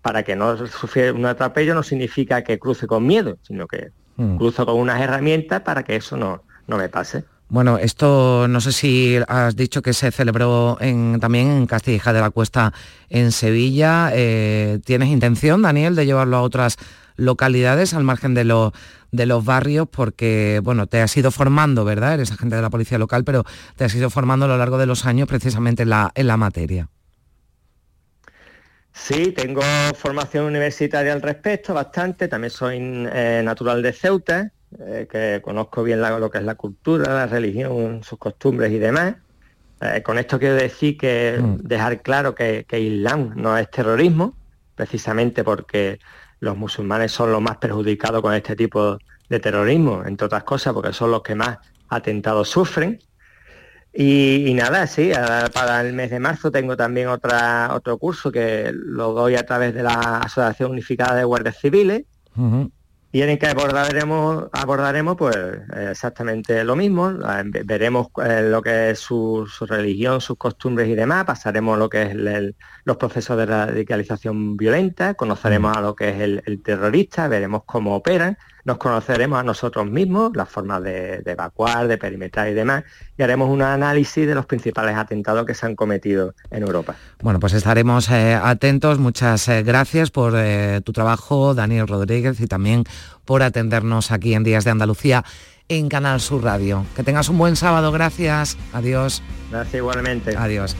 para que no sufra un atropello no significa que cruce con miedo, sino que mm. cruzo con unas herramientas para que eso no, no me pase. Bueno, esto no sé si has dicho que se celebró también en Castilla de la Cuesta en Sevilla. Eh, ¿Tienes intención, Daniel, de llevarlo a otras localidades al margen de, de los barrios? Porque, bueno, te has ido formando, ¿verdad? Eres agente de la policía local, pero te has ido formando a lo largo de los años precisamente en la, en la materia. Sí, tengo formación universitaria al respecto, bastante. También soy eh, natural de Ceuta eh, que conozco bien lo que es la cultura, la religión, sus costumbres y demás. Eh, con esto quiero decir que mm. dejar claro que, que, Islam no es terrorismo, precisamente porque los musulmanes son los más perjudicados con este tipo de terrorismo, entre otras cosas, porque son los que más atentados sufren. Y, nada, sí, para el mes de marzo tengo también otro curso que lo doy a través de la Asociación Unificada de Guardias Civiles y en el que abordaremos, abordaremos pues exactamente lo mismo, veremos eh, lo que es su, religión, sus costumbres y demás, pasaremos lo que es los procesos de radicalización violenta, conoceremos a lo que es el, terrorista, veremos cómo operan, nos conoceremos a nosotros mismos, las formas de, evacuar, de perimetrar y demás, y haremos un análisis de los principales atentados que se han cometido en Europa. Bueno, pues estaremos eh, atentos. Muchas eh, gracias por eh, tu trabajo, Daniel Rodríguez, y también por atendernos aquí en Días de Andalucía en Canal Sur Radio. Que tengas un buen sábado. Gracias. Adiós. Gracias igualmente. Adiós.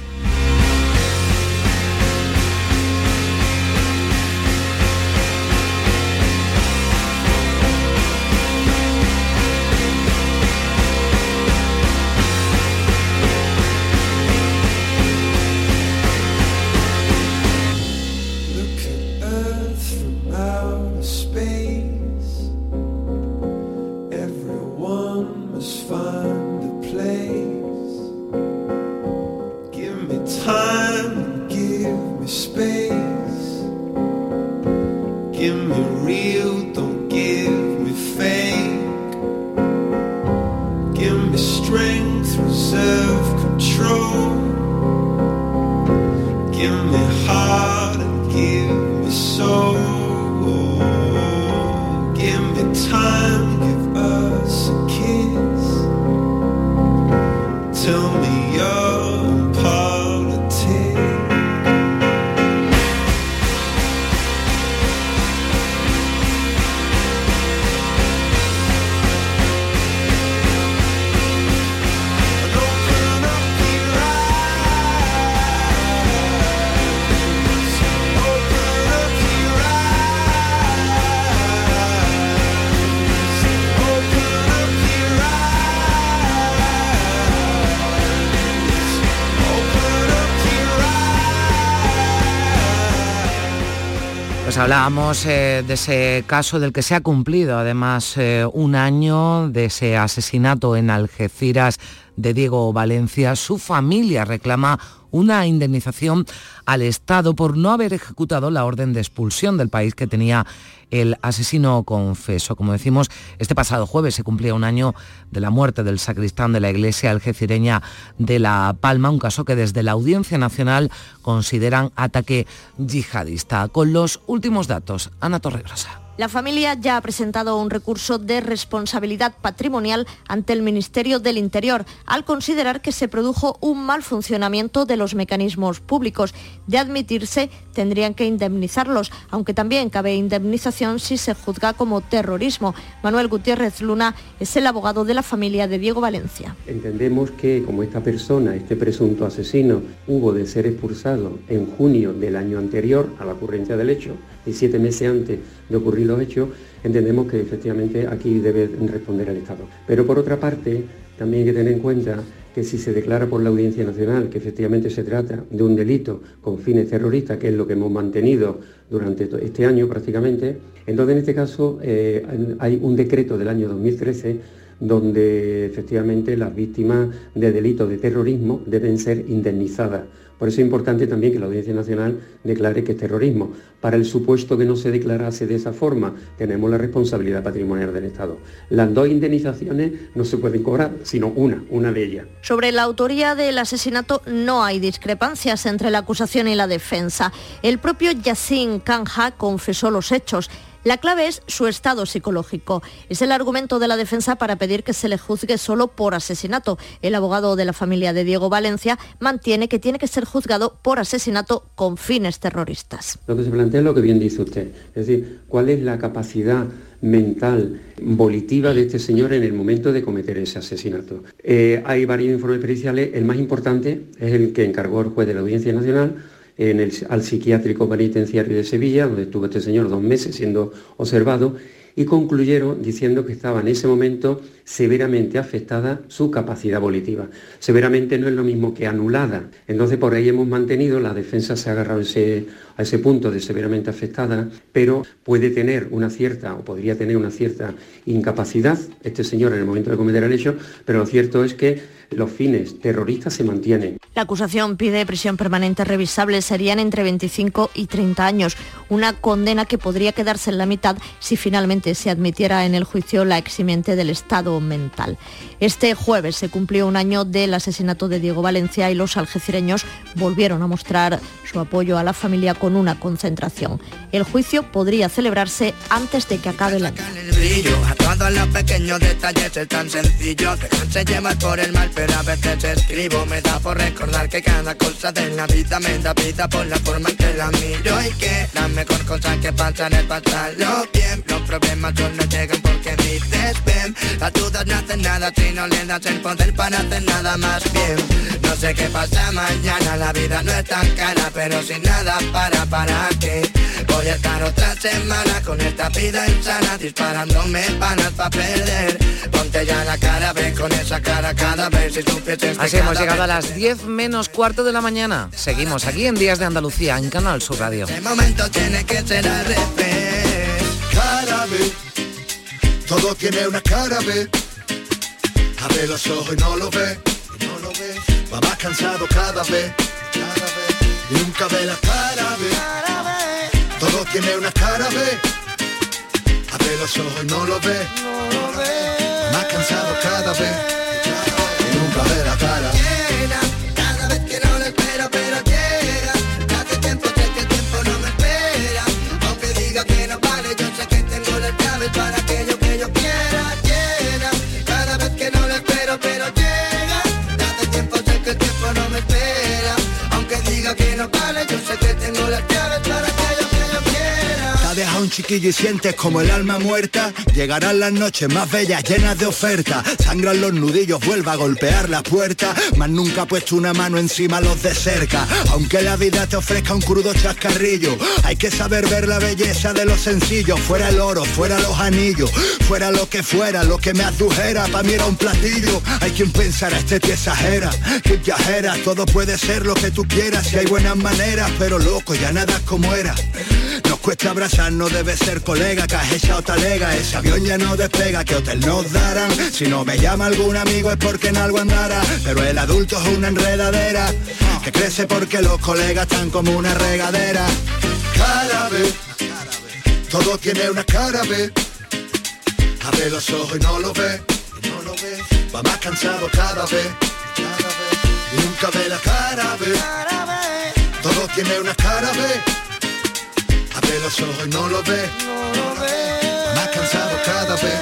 Hablábamos eh, de ese caso del que se ha cumplido además eh, un año de ese asesinato en Algeciras de Diego Valencia. Su familia reclama una indemnización al Estado por no haber ejecutado la orden de expulsión del país que tenía el asesino confeso. Como decimos, este pasado jueves se cumplía un año de la muerte del sacristán de la iglesia algecireña de La Palma, un caso que desde la Audiencia Nacional consideran ataque yihadista. Con los últimos datos, Ana Torregrosa. La familia ya ha presentado un recurso de responsabilidad patrimonial ante el Ministerio del Interior al considerar que se produjo un mal funcionamiento de los mecanismos públicos. De admitirse, tendrían que indemnizarlos, aunque también cabe indemnización si se juzga como terrorismo. Manuel Gutiérrez Luna es el abogado de la familia de Diego Valencia. Entendemos que como esta persona, este presunto asesino, hubo de ser expulsado en junio del año anterior a la ocurrencia del hecho, y siete meses antes de ocurrir los hechos, entendemos que efectivamente aquí debe responder el Estado. Pero por otra parte, también hay que tener en cuenta que si se declara por la Audiencia Nacional que efectivamente se trata de un delito con fines terroristas, que es lo que hemos mantenido durante este año prácticamente, entonces en este caso eh, hay un decreto del año 2013 donde efectivamente las víctimas de delitos de terrorismo deben ser indemnizadas por eso es importante también que la Audiencia Nacional declare que es terrorismo. Para el supuesto que no se declarase de esa forma, tenemos la responsabilidad patrimonial del Estado. Las dos indemnizaciones no se pueden cobrar, sino una, una de ellas. Sobre la autoría del asesinato no hay discrepancias entre la acusación y la defensa. El propio Yassin Kanja confesó los hechos. La clave es su estado psicológico. Es el argumento de la defensa para pedir que se le juzgue solo por asesinato. El abogado de la familia de Diego Valencia mantiene que tiene que ser juzgado por asesinato con fines terroristas. Lo que se plantea es lo que bien dice usted, es decir, cuál es la capacidad mental, volitiva de este señor en el momento de cometer ese asesinato. Eh, hay varios informes periciales, el más importante es el que encargó el juez de la Audiencia Nacional en el, al psiquiátrico penitenciario de Sevilla, donde estuvo este señor dos meses siendo observado, y concluyeron diciendo que estaba en ese momento severamente afectada su capacidad volitiva. Severamente no es lo mismo que anulada. Entonces por ahí hemos mantenido, la defensa se ha agarrado a ese punto de severamente afectada, pero puede tener una cierta, o podría tener una cierta incapacidad este señor en el momento de cometer el hecho, pero lo cierto es que los fines terroristas se mantienen. La acusación pide prisión permanente revisable, serían entre 25 y 30 años, una condena que podría quedarse en la mitad si finalmente se admitiera en el juicio la eximiente del estado mental. Este jueves se cumplió un año del asesinato de Diego Valencia y los algecireños volvieron a mostrar su apoyo a la familia con una concentración. El juicio podría celebrarse antes de que acabe el año. Recordar que cada cosa de la vida me da vida por la forma en que la miro y que la mejor cosa que pasa es pasarlo bien. Los problemas solo llegan porque dices ven. Las dudas no hacen nada si no le das el poder para hacer nada más bien. No sé qué pasa mañana, la vida no es tan cara, pero sin nada para para qué. Voy a estar otra semana con esta vida insana disparándome panas para perder. Ponte ya la cara, ve con esa cara cada vez si supieses Así hemos llegado a las 10 menos cuarto de la mañana. Seguimos aquí en Días de Andalucía, en Canal Sur Radio. El momento tiene que ser al revés. Cara B, todo tiene una cara B. Abre los ojos y no lo ve, no lo ve. Va más cansado cada vez, cada vez. Y nunca ve la cara B. Todo tiene una cara B. Abre los ojos y no lo ve, más cansado cada vez. Y sientes como el alma muerta. Llegarán las noches más bellas, llenas de ofertas. Sangran los nudillos, vuelva a golpear la puerta. Mas nunca ha puesto una mano encima los de cerca. Aunque la vida te ofrezca un crudo chascarrillo, hay que saber ver la belleza de lo sencillo. Fuera el oro, fuera los anillos, fuera lo que fuera, lo que me adujera. Pa' mí era un platillo. Hay quien pensará, este te exagera, que viajera. Todo puede ser lo que tú quieras si hay buenas maneras, pero loco, ya nada es como era. Cuesta abrazar, no debe ser colega, que has echado talega, ese avión ya no despega, que hotel nos darán. Si no me llama algún amigo es porque en algo andará, pero el adulto es una enredadera, que crece porque los colegas están como una regadera. Cara B, todo tiene una cara. Abre los ojos y no lo ve. Va más cansado cada cada vez. Y nunca ve la cara B. Todo tiene una cara B. Abre los ojos no lo ve. Más cansado cada vez.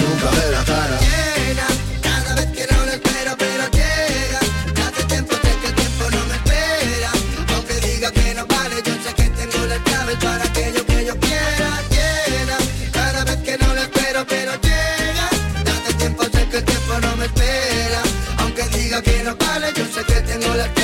Nunca ve la cara. Llega, cada vez que no lo espero, pero llega. Hace tiempo sé que el tiempo no me espera. Aunque diga que no vale, yo sé que tengo las llaves para aquello que yo quiera. Llena, cada vez que no lo espero, pero llega. Hace tiempo sé el tiempo no me espera. Aunque diga que no vale, yo sé que tengo las llaves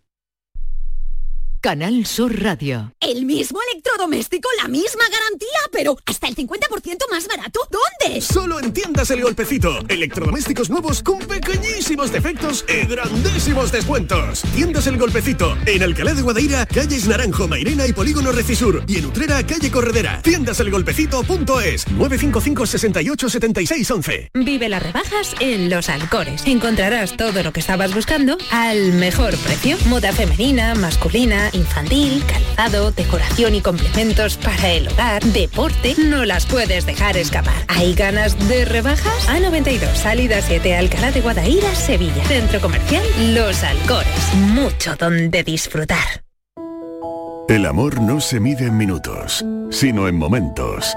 Canal Sur Radio. El mismo electrodoméstico, la misma garantía, pero hasta el 50% más barato. ¿Dónde? Solo en Tiendas El Golpecito. Electrodomésticos nuevos con pequeñísimos defectos y grandísimos descuentos. Tiendas El Golpecito. En Alcalá de Guadaira, calles Naranjo, Mairena y Polígono Recisur. Y en Utrera, calle Corredera. Tiendaselgolpecito.es 955 68 76 11. Vive las rebajas en Los Alcores. Encontrarás todo lo que estabas buscando al mejor precio. Moda femenina, masculina, infantil, calzado, decoración y complementos para el hogar, deporte. No las puedes dejar escapar. ¿Hay ganas de rebajas? A92, salida 7, Alcalá de Guadaira, Sevilla. Centro comercial Los Alcores. Mucho donde disfrutar. El amor no se mide en minutos, sino en momentos.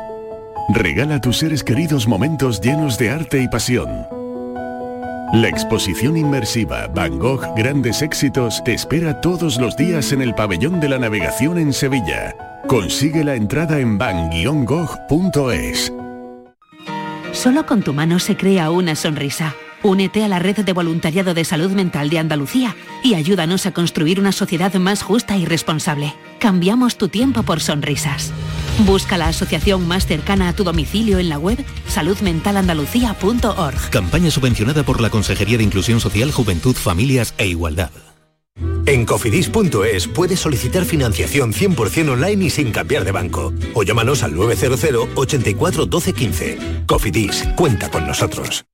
Regala a tus seres queridos momentos llenos de arte y pasión. La exposición inmersiva Van Gogh Grandes Éxitos te espera todos los días en el Pabellón de la Navegación en Sevilla. Consigue la entrada en van-gogh.es. Solo con tu mano se crea una sonrisa. Únete a la red de voluntariado de salud mental de Andalucía y ayúdanos a construir una sociedad más justa y responsable. Cambiamos tu tiempo por sonrisas. Busca la asociación más cercana a tu domicilio en la web saludmentalandalucía.org. Campaña subvencionada por la Consejería de Inclusión Social, Juventud, Familias e Igualdad. En cofidis.es puedes solicitar financiación 100% online y sin cambiar de banco. O llámanos al 900 84 12 15. Cofidis, cuenta con nosotros.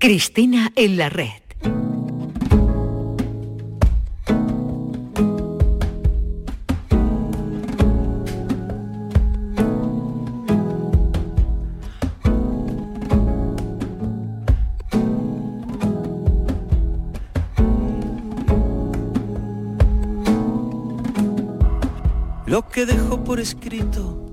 Cristina en la red. Lo que dejo por escrito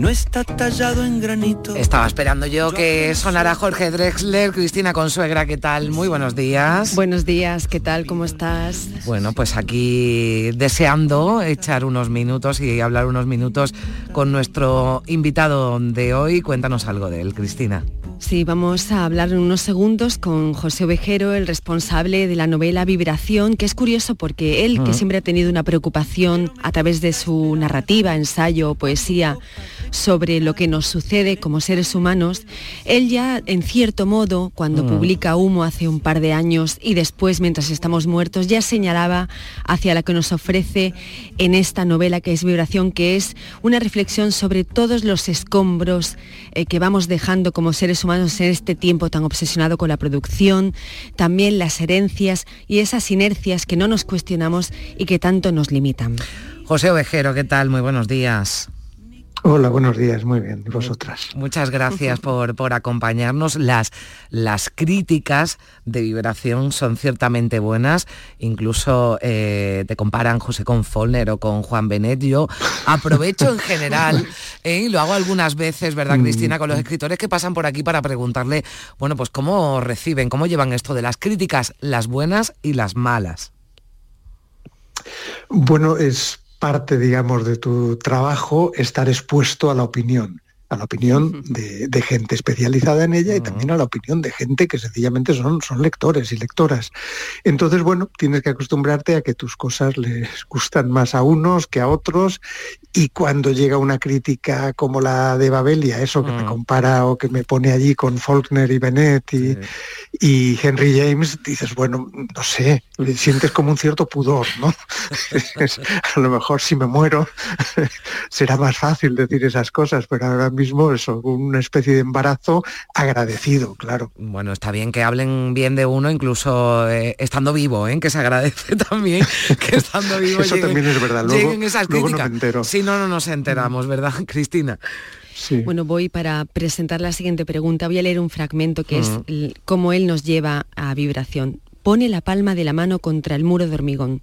no está tallado en granito. Estaba esperando yo que sonara Jorge Drexler, Cristina Consuegra, ¿qué tal? Muy buenos días. Buenos días, ¿qué tal? ¿Cómo estás? Bueno, pues aquí deseando echar unos minutos y hablar unos minutos con nuestro invitado de hoy. Cuéntanos algo de él, Cristina. Sí, vamos a hablar en unos segundos con José Ovejero, el responsable de la novela Vibración, que es curioso porque él, que siempre ha tenido una preocupación a través de su narrativa, ensayo, poesía, sobre lo que nos sucede como seres humanos, él ya, en cierto modo, cuando publica Humo hace un par de años y después, mientras estamos muertos, ya señalaba hacia la que nos ofrece en esta novela que es Vibración, que es una reflexión sobre todos los escombros eh, que vamos dejando como seres humanos en este tiempo tan obsesionado con la producción, también las herencias y esas inercias que no nos cuestionamos y que tanto nos limitan. José Ovejero, ¿qué tal? Muy buenos días. Hola, buenos días, muy bien. ¿Y vosotras? Muchas gracias por, por acompañarnos. Las, las críticas de vibración son ciertamente buenas. Incluso eh, te comparan José con Follner o con Juan Benet. Yo aprovecho en general, eh, y lo hago algunas veces, ¿verdad, Mm, Cristina? Con los escritores que pasan por aquí para preguntarle, bueno, pues cómo reciben, cómo llevan esto de las críticas, las buenas y las malas. Bueno, es parte, digamos, de tu trabajo estar expuesto a la opinión, a la opinión de, de gente especializada en ella y también a la opinión de gente que sencillamente son, son lectores y lectoras. Entonces, bueno, tienes que acostumbrarte a que tus cosas les gustan más a unos que a otros y cuando llega una crítica como la de Babelia, eso que me compara o que me pone allí con Faulkner y Bennett y, y Henry James, dices, bueno, no sé, sientes como un cierto pudor, ¿no? A lo mejor si me muero será más fácil decir esas cosas, pero ahora mismo eso, una especie de embarazo agradecido, claro. Bueno, está bien que hablen bien de uno, incluso eh, estando vivo, ¿eh? que se agradece también que estando vivo Eso también es verdad, luego- esas luego no me entero. Si no, no nos enteramos, ¿verdad, Cristina? Bueno, voy para presentar la siguiente pregunta. Voy a leer un fragmento que es el- cómo él nos lleva a vibración. Pone la palma de la mano contra el muro de hormigón.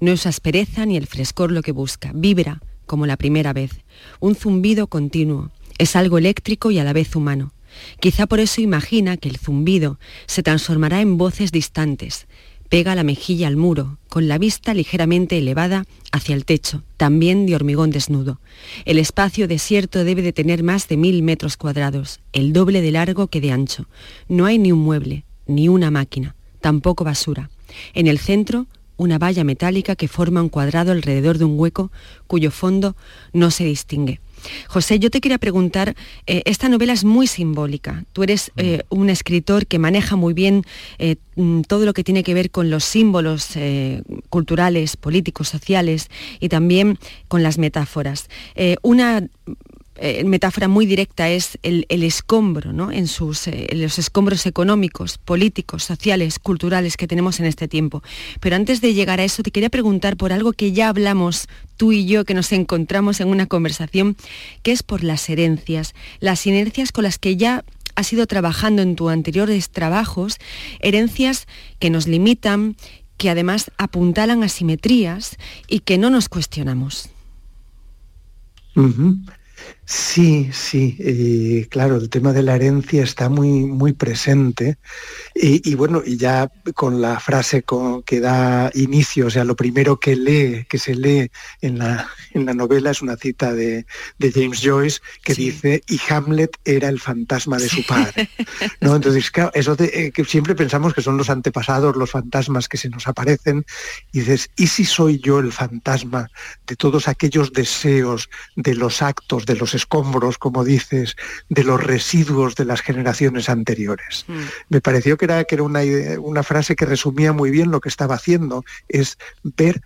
No es aspereza ni el frescor lo que busca. Vibra como la primera vez. Un zumbido continuo. Es algo eléctrico y a la vez humano. Quizá por eso imagina que el zumbido se transformará en voces distantes. Pega la mejilla al muro, con la vista ligeramente elevada hacia el techo, también de hormigón desnudo. El espacio desierto debe de tener más de mil metros cuadrados, el doble de largo que de ancho. No hay ni un mueble, ni una máquina, tampoco basura. En el centro, una valla metálica que forma un cuadrado alrededor de un hueco cuyo fondo no se distingue. José, yo te quería preguntar, eh, esta novela es muy simbólica. Tú eres mm. eh, un escritor que maneja muy bien eh, mm, todo lo que tiene que ver con los símbolos culturales, políticos, sociales y también con las metáforas. una eh, metáfora muy directa es el, escombro, ¿no? en, sus, eh, los escombros económicos, políticos, sociales, culturales que tenemos en este tiempo. Pero antes de llegar a eso, te quería preguntar por algo que ya hablamos tú y yo, que nos encontramos en una conversación, que es por las herencias, las inercias con las que ya has ido trabajando en tus anteriores trabajos, herencias que nos limitan, que además apuntalan asimetrías y que no nos cuestionamos. Sí, sí, eh, claro, el tema de la herencia está muy, muy presente y, bueno, y ya con la frase que da inicio, o sea, lo primero que lee, que se lee en la, en la novela es una cita de, James Joyce que dice, y Hamlet era el fantasma de su padre. ¿No? Entonces, claro, eso eh, que siempre pensamos que son los antepasados, los fantasmas que se nos aparecen, y dices, ¿y si soy yo el fantasma de todos aquellos deseos, de los actos, de los escombros, como dices, de los residuos de las generaciones anteriores. Mm. Me pareció que era, que era una, una frase que resumía muy bien lo que estaba haciendo, es ver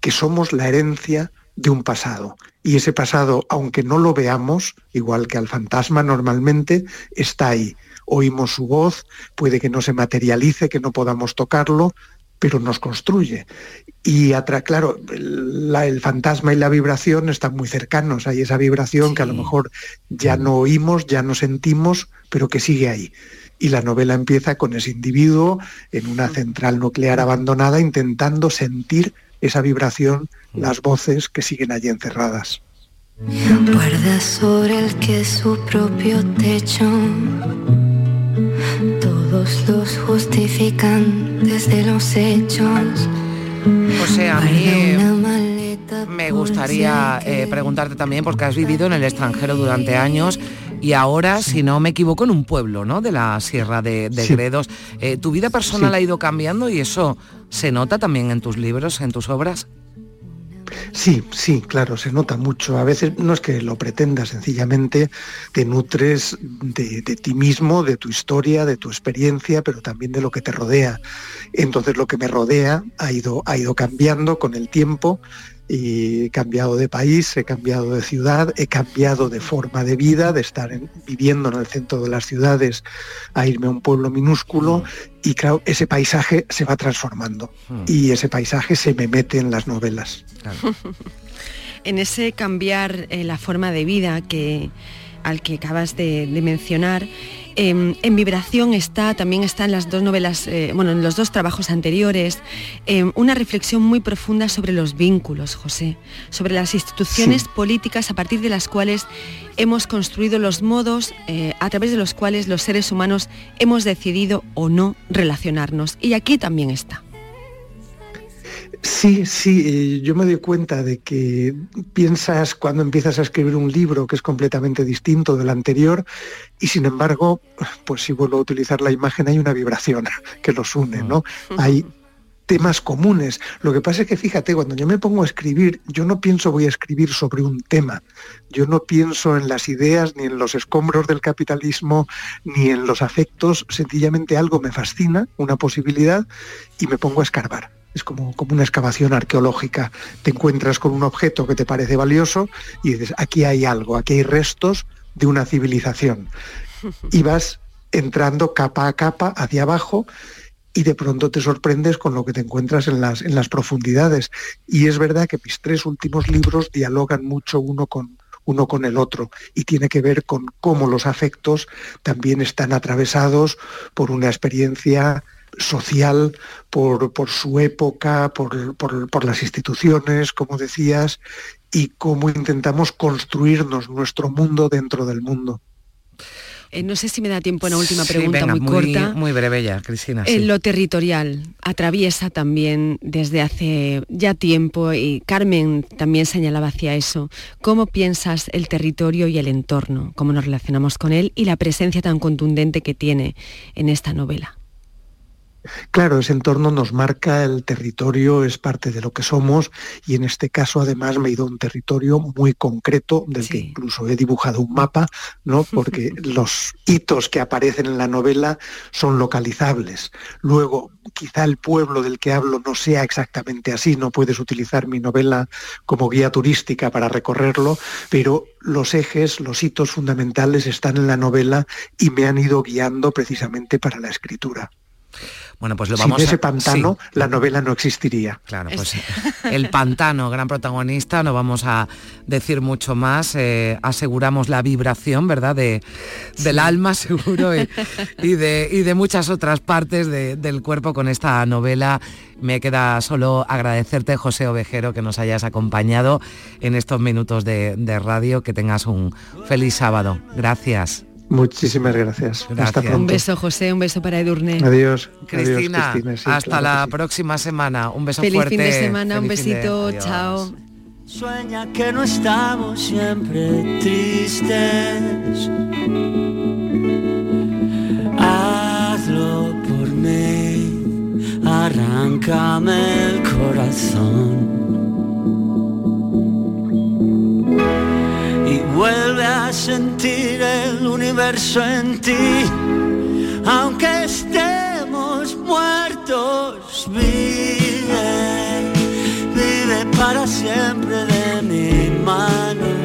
que somos la herencia de un pasado. Y ese pasado, aunque no lo veamos, igual que al fantasma normalmente, está ahí. Oímos su voz, puede que no se materialice, que no podamos tocarlo, pero nos construye. Y claro, el fantasma y la vibración están muy cercanos. Hay esa vibración que a lo mejor ya no oímos, ya no sentimos, pero que sigue ahí. Y la novela empieza con ese individuo en una central nuclear abandonada intentando sentir esa vibración, las voces que siguen allí encerradas. Guarda sobre el que su propio techo todos los justifican desde los hechos. O sea, a mí me gustaría eh, preguntarte también, porque has vivido en el extranjero durante años y ahora, si no me equivoco, en un pueblo ¿no? de la Sierra de, Gredos. Eh, ¿Tu vida personal ha ido cambiando y eso se nota también en tus libros, en tus obras? Sí, sí, claro, se nota mucho. A veces no es que lo pretendas, sencillamente te nutres de, ti mismo, de tu historia, de tu experiencia, pero también de lo que te rodea. Entonces lo que me rodea ha ido, ha ido cambiando con el tiempo y he cambiado de país, he cambiado de ciudad, he cambiado de forma de vida, de estar viviendo en el centro de las ciudades a irme a un pueblo minúsculo y claro, ese paisaje se va transformando hmm. y ese paisaje se me mete en las novelas. en ese cambiar eh, la forma de vida que, al que acabas de mencionar, Em, en Vibración está, también está en las dos novelas, eh, bueno, en los dos trabajos anteriores, em, una reflexión muy profunda sobre los vínculos, José, sobre las instituciones políticas a partir de las cuales hemos construido los modos eh, a través de los cuales los seres humanos hemos decidido o no relacionarnos. Y aquí también está. Sí, sí, eh, yo me doy cuenta de que piensas cuando empiezas a escribir un libro que es completamente distinto del anterior y sin embargo, pues si vuelvo a utilizar la imagen, hay una vibración que los une, ¿no? Hay temas comunes. Lo que pasa es que fíjate, cuando yo me pongo a escribir, yo no pienso voy a escribir sobre un tema. Yo no pienso en las ideas, ni en los escombros del capitalismo, ni en los afectos. Sencillamente algo me fascina, una posibilidad, y me pongo a escarbar es como, una excavación arqueológica. Te encuentras con un objeto que te parece valioso y dices, aquí hay algo, aquí hay restos de una civilización. Y vas entrando capa a capa hacia abajo y de pronto te sorprendes con lo que te encuentras en las, en las profundidades. Y es verdad que mis tres últimos libros dialogan mucho uno con, uno con el otro y tiene que ver con cómo los afectos también están atravesados por una experiencia social, por, su época, por, las instituciones, como decías, y cómo intentamos construirnos nuestro mundo dentro del mundo. Eh, no sé si me da tiempo una última pregunta muy, corta. Muy breve ya, Cristina. En eh, lo territorial atraviesa también desde hace ya tiempo, y Carmen también señalaba hacia eso, ¿cómo piensas el territorio y el entorno? ¿Cómo nos relacionamos con él y la presencia tan contundente que tiene en esta novela? Claro, ese entorno nos marca el territorio, es parte de lo que somos y en este caso además me he ido a un territorio muy concreto del que incluso he dibujado un mapa, ¿no? Porque los hitos que aparecen en la novela son localizables. Luego, quizá el pueblo del que hablo no sea exactamente así, no puedes utilizar mi novela como guía turística para recorrerlo, pero los ejes, los hitos fundamentales están en la novela y me han ido guiando precisamente para la escritura. Bueno, pues lo vamos Sin ese pantano, la novela no existiría. Claro, pues el pantano, gran protagonista, no vamos a decir mucho más. Eh, aseguramos la vibración, ¿verdad? De, Del alma, seguro, y, de, y de muchas otras partes del cuerpo con esta novela. Me queda solo agradecerte, José Ovejero, que nos hayas acompañado en estos minutos de, de radio. Que tengas un feliz sábado. Gracias. Muchísimas gracias. Hasta pronto. Un beso, José, un beso para Edurne. Adiós. Cristina, hasta la próxima semana. Un beso Feliz fuerte. fin de semana, un besito, chao. Sueña que no estamos siempre tristes. Hazlo por mí, arráncame el corazón. Y vuelve a sentir el universo en ti, aunque estemos muertos, vive, vive para siempre de mi mano.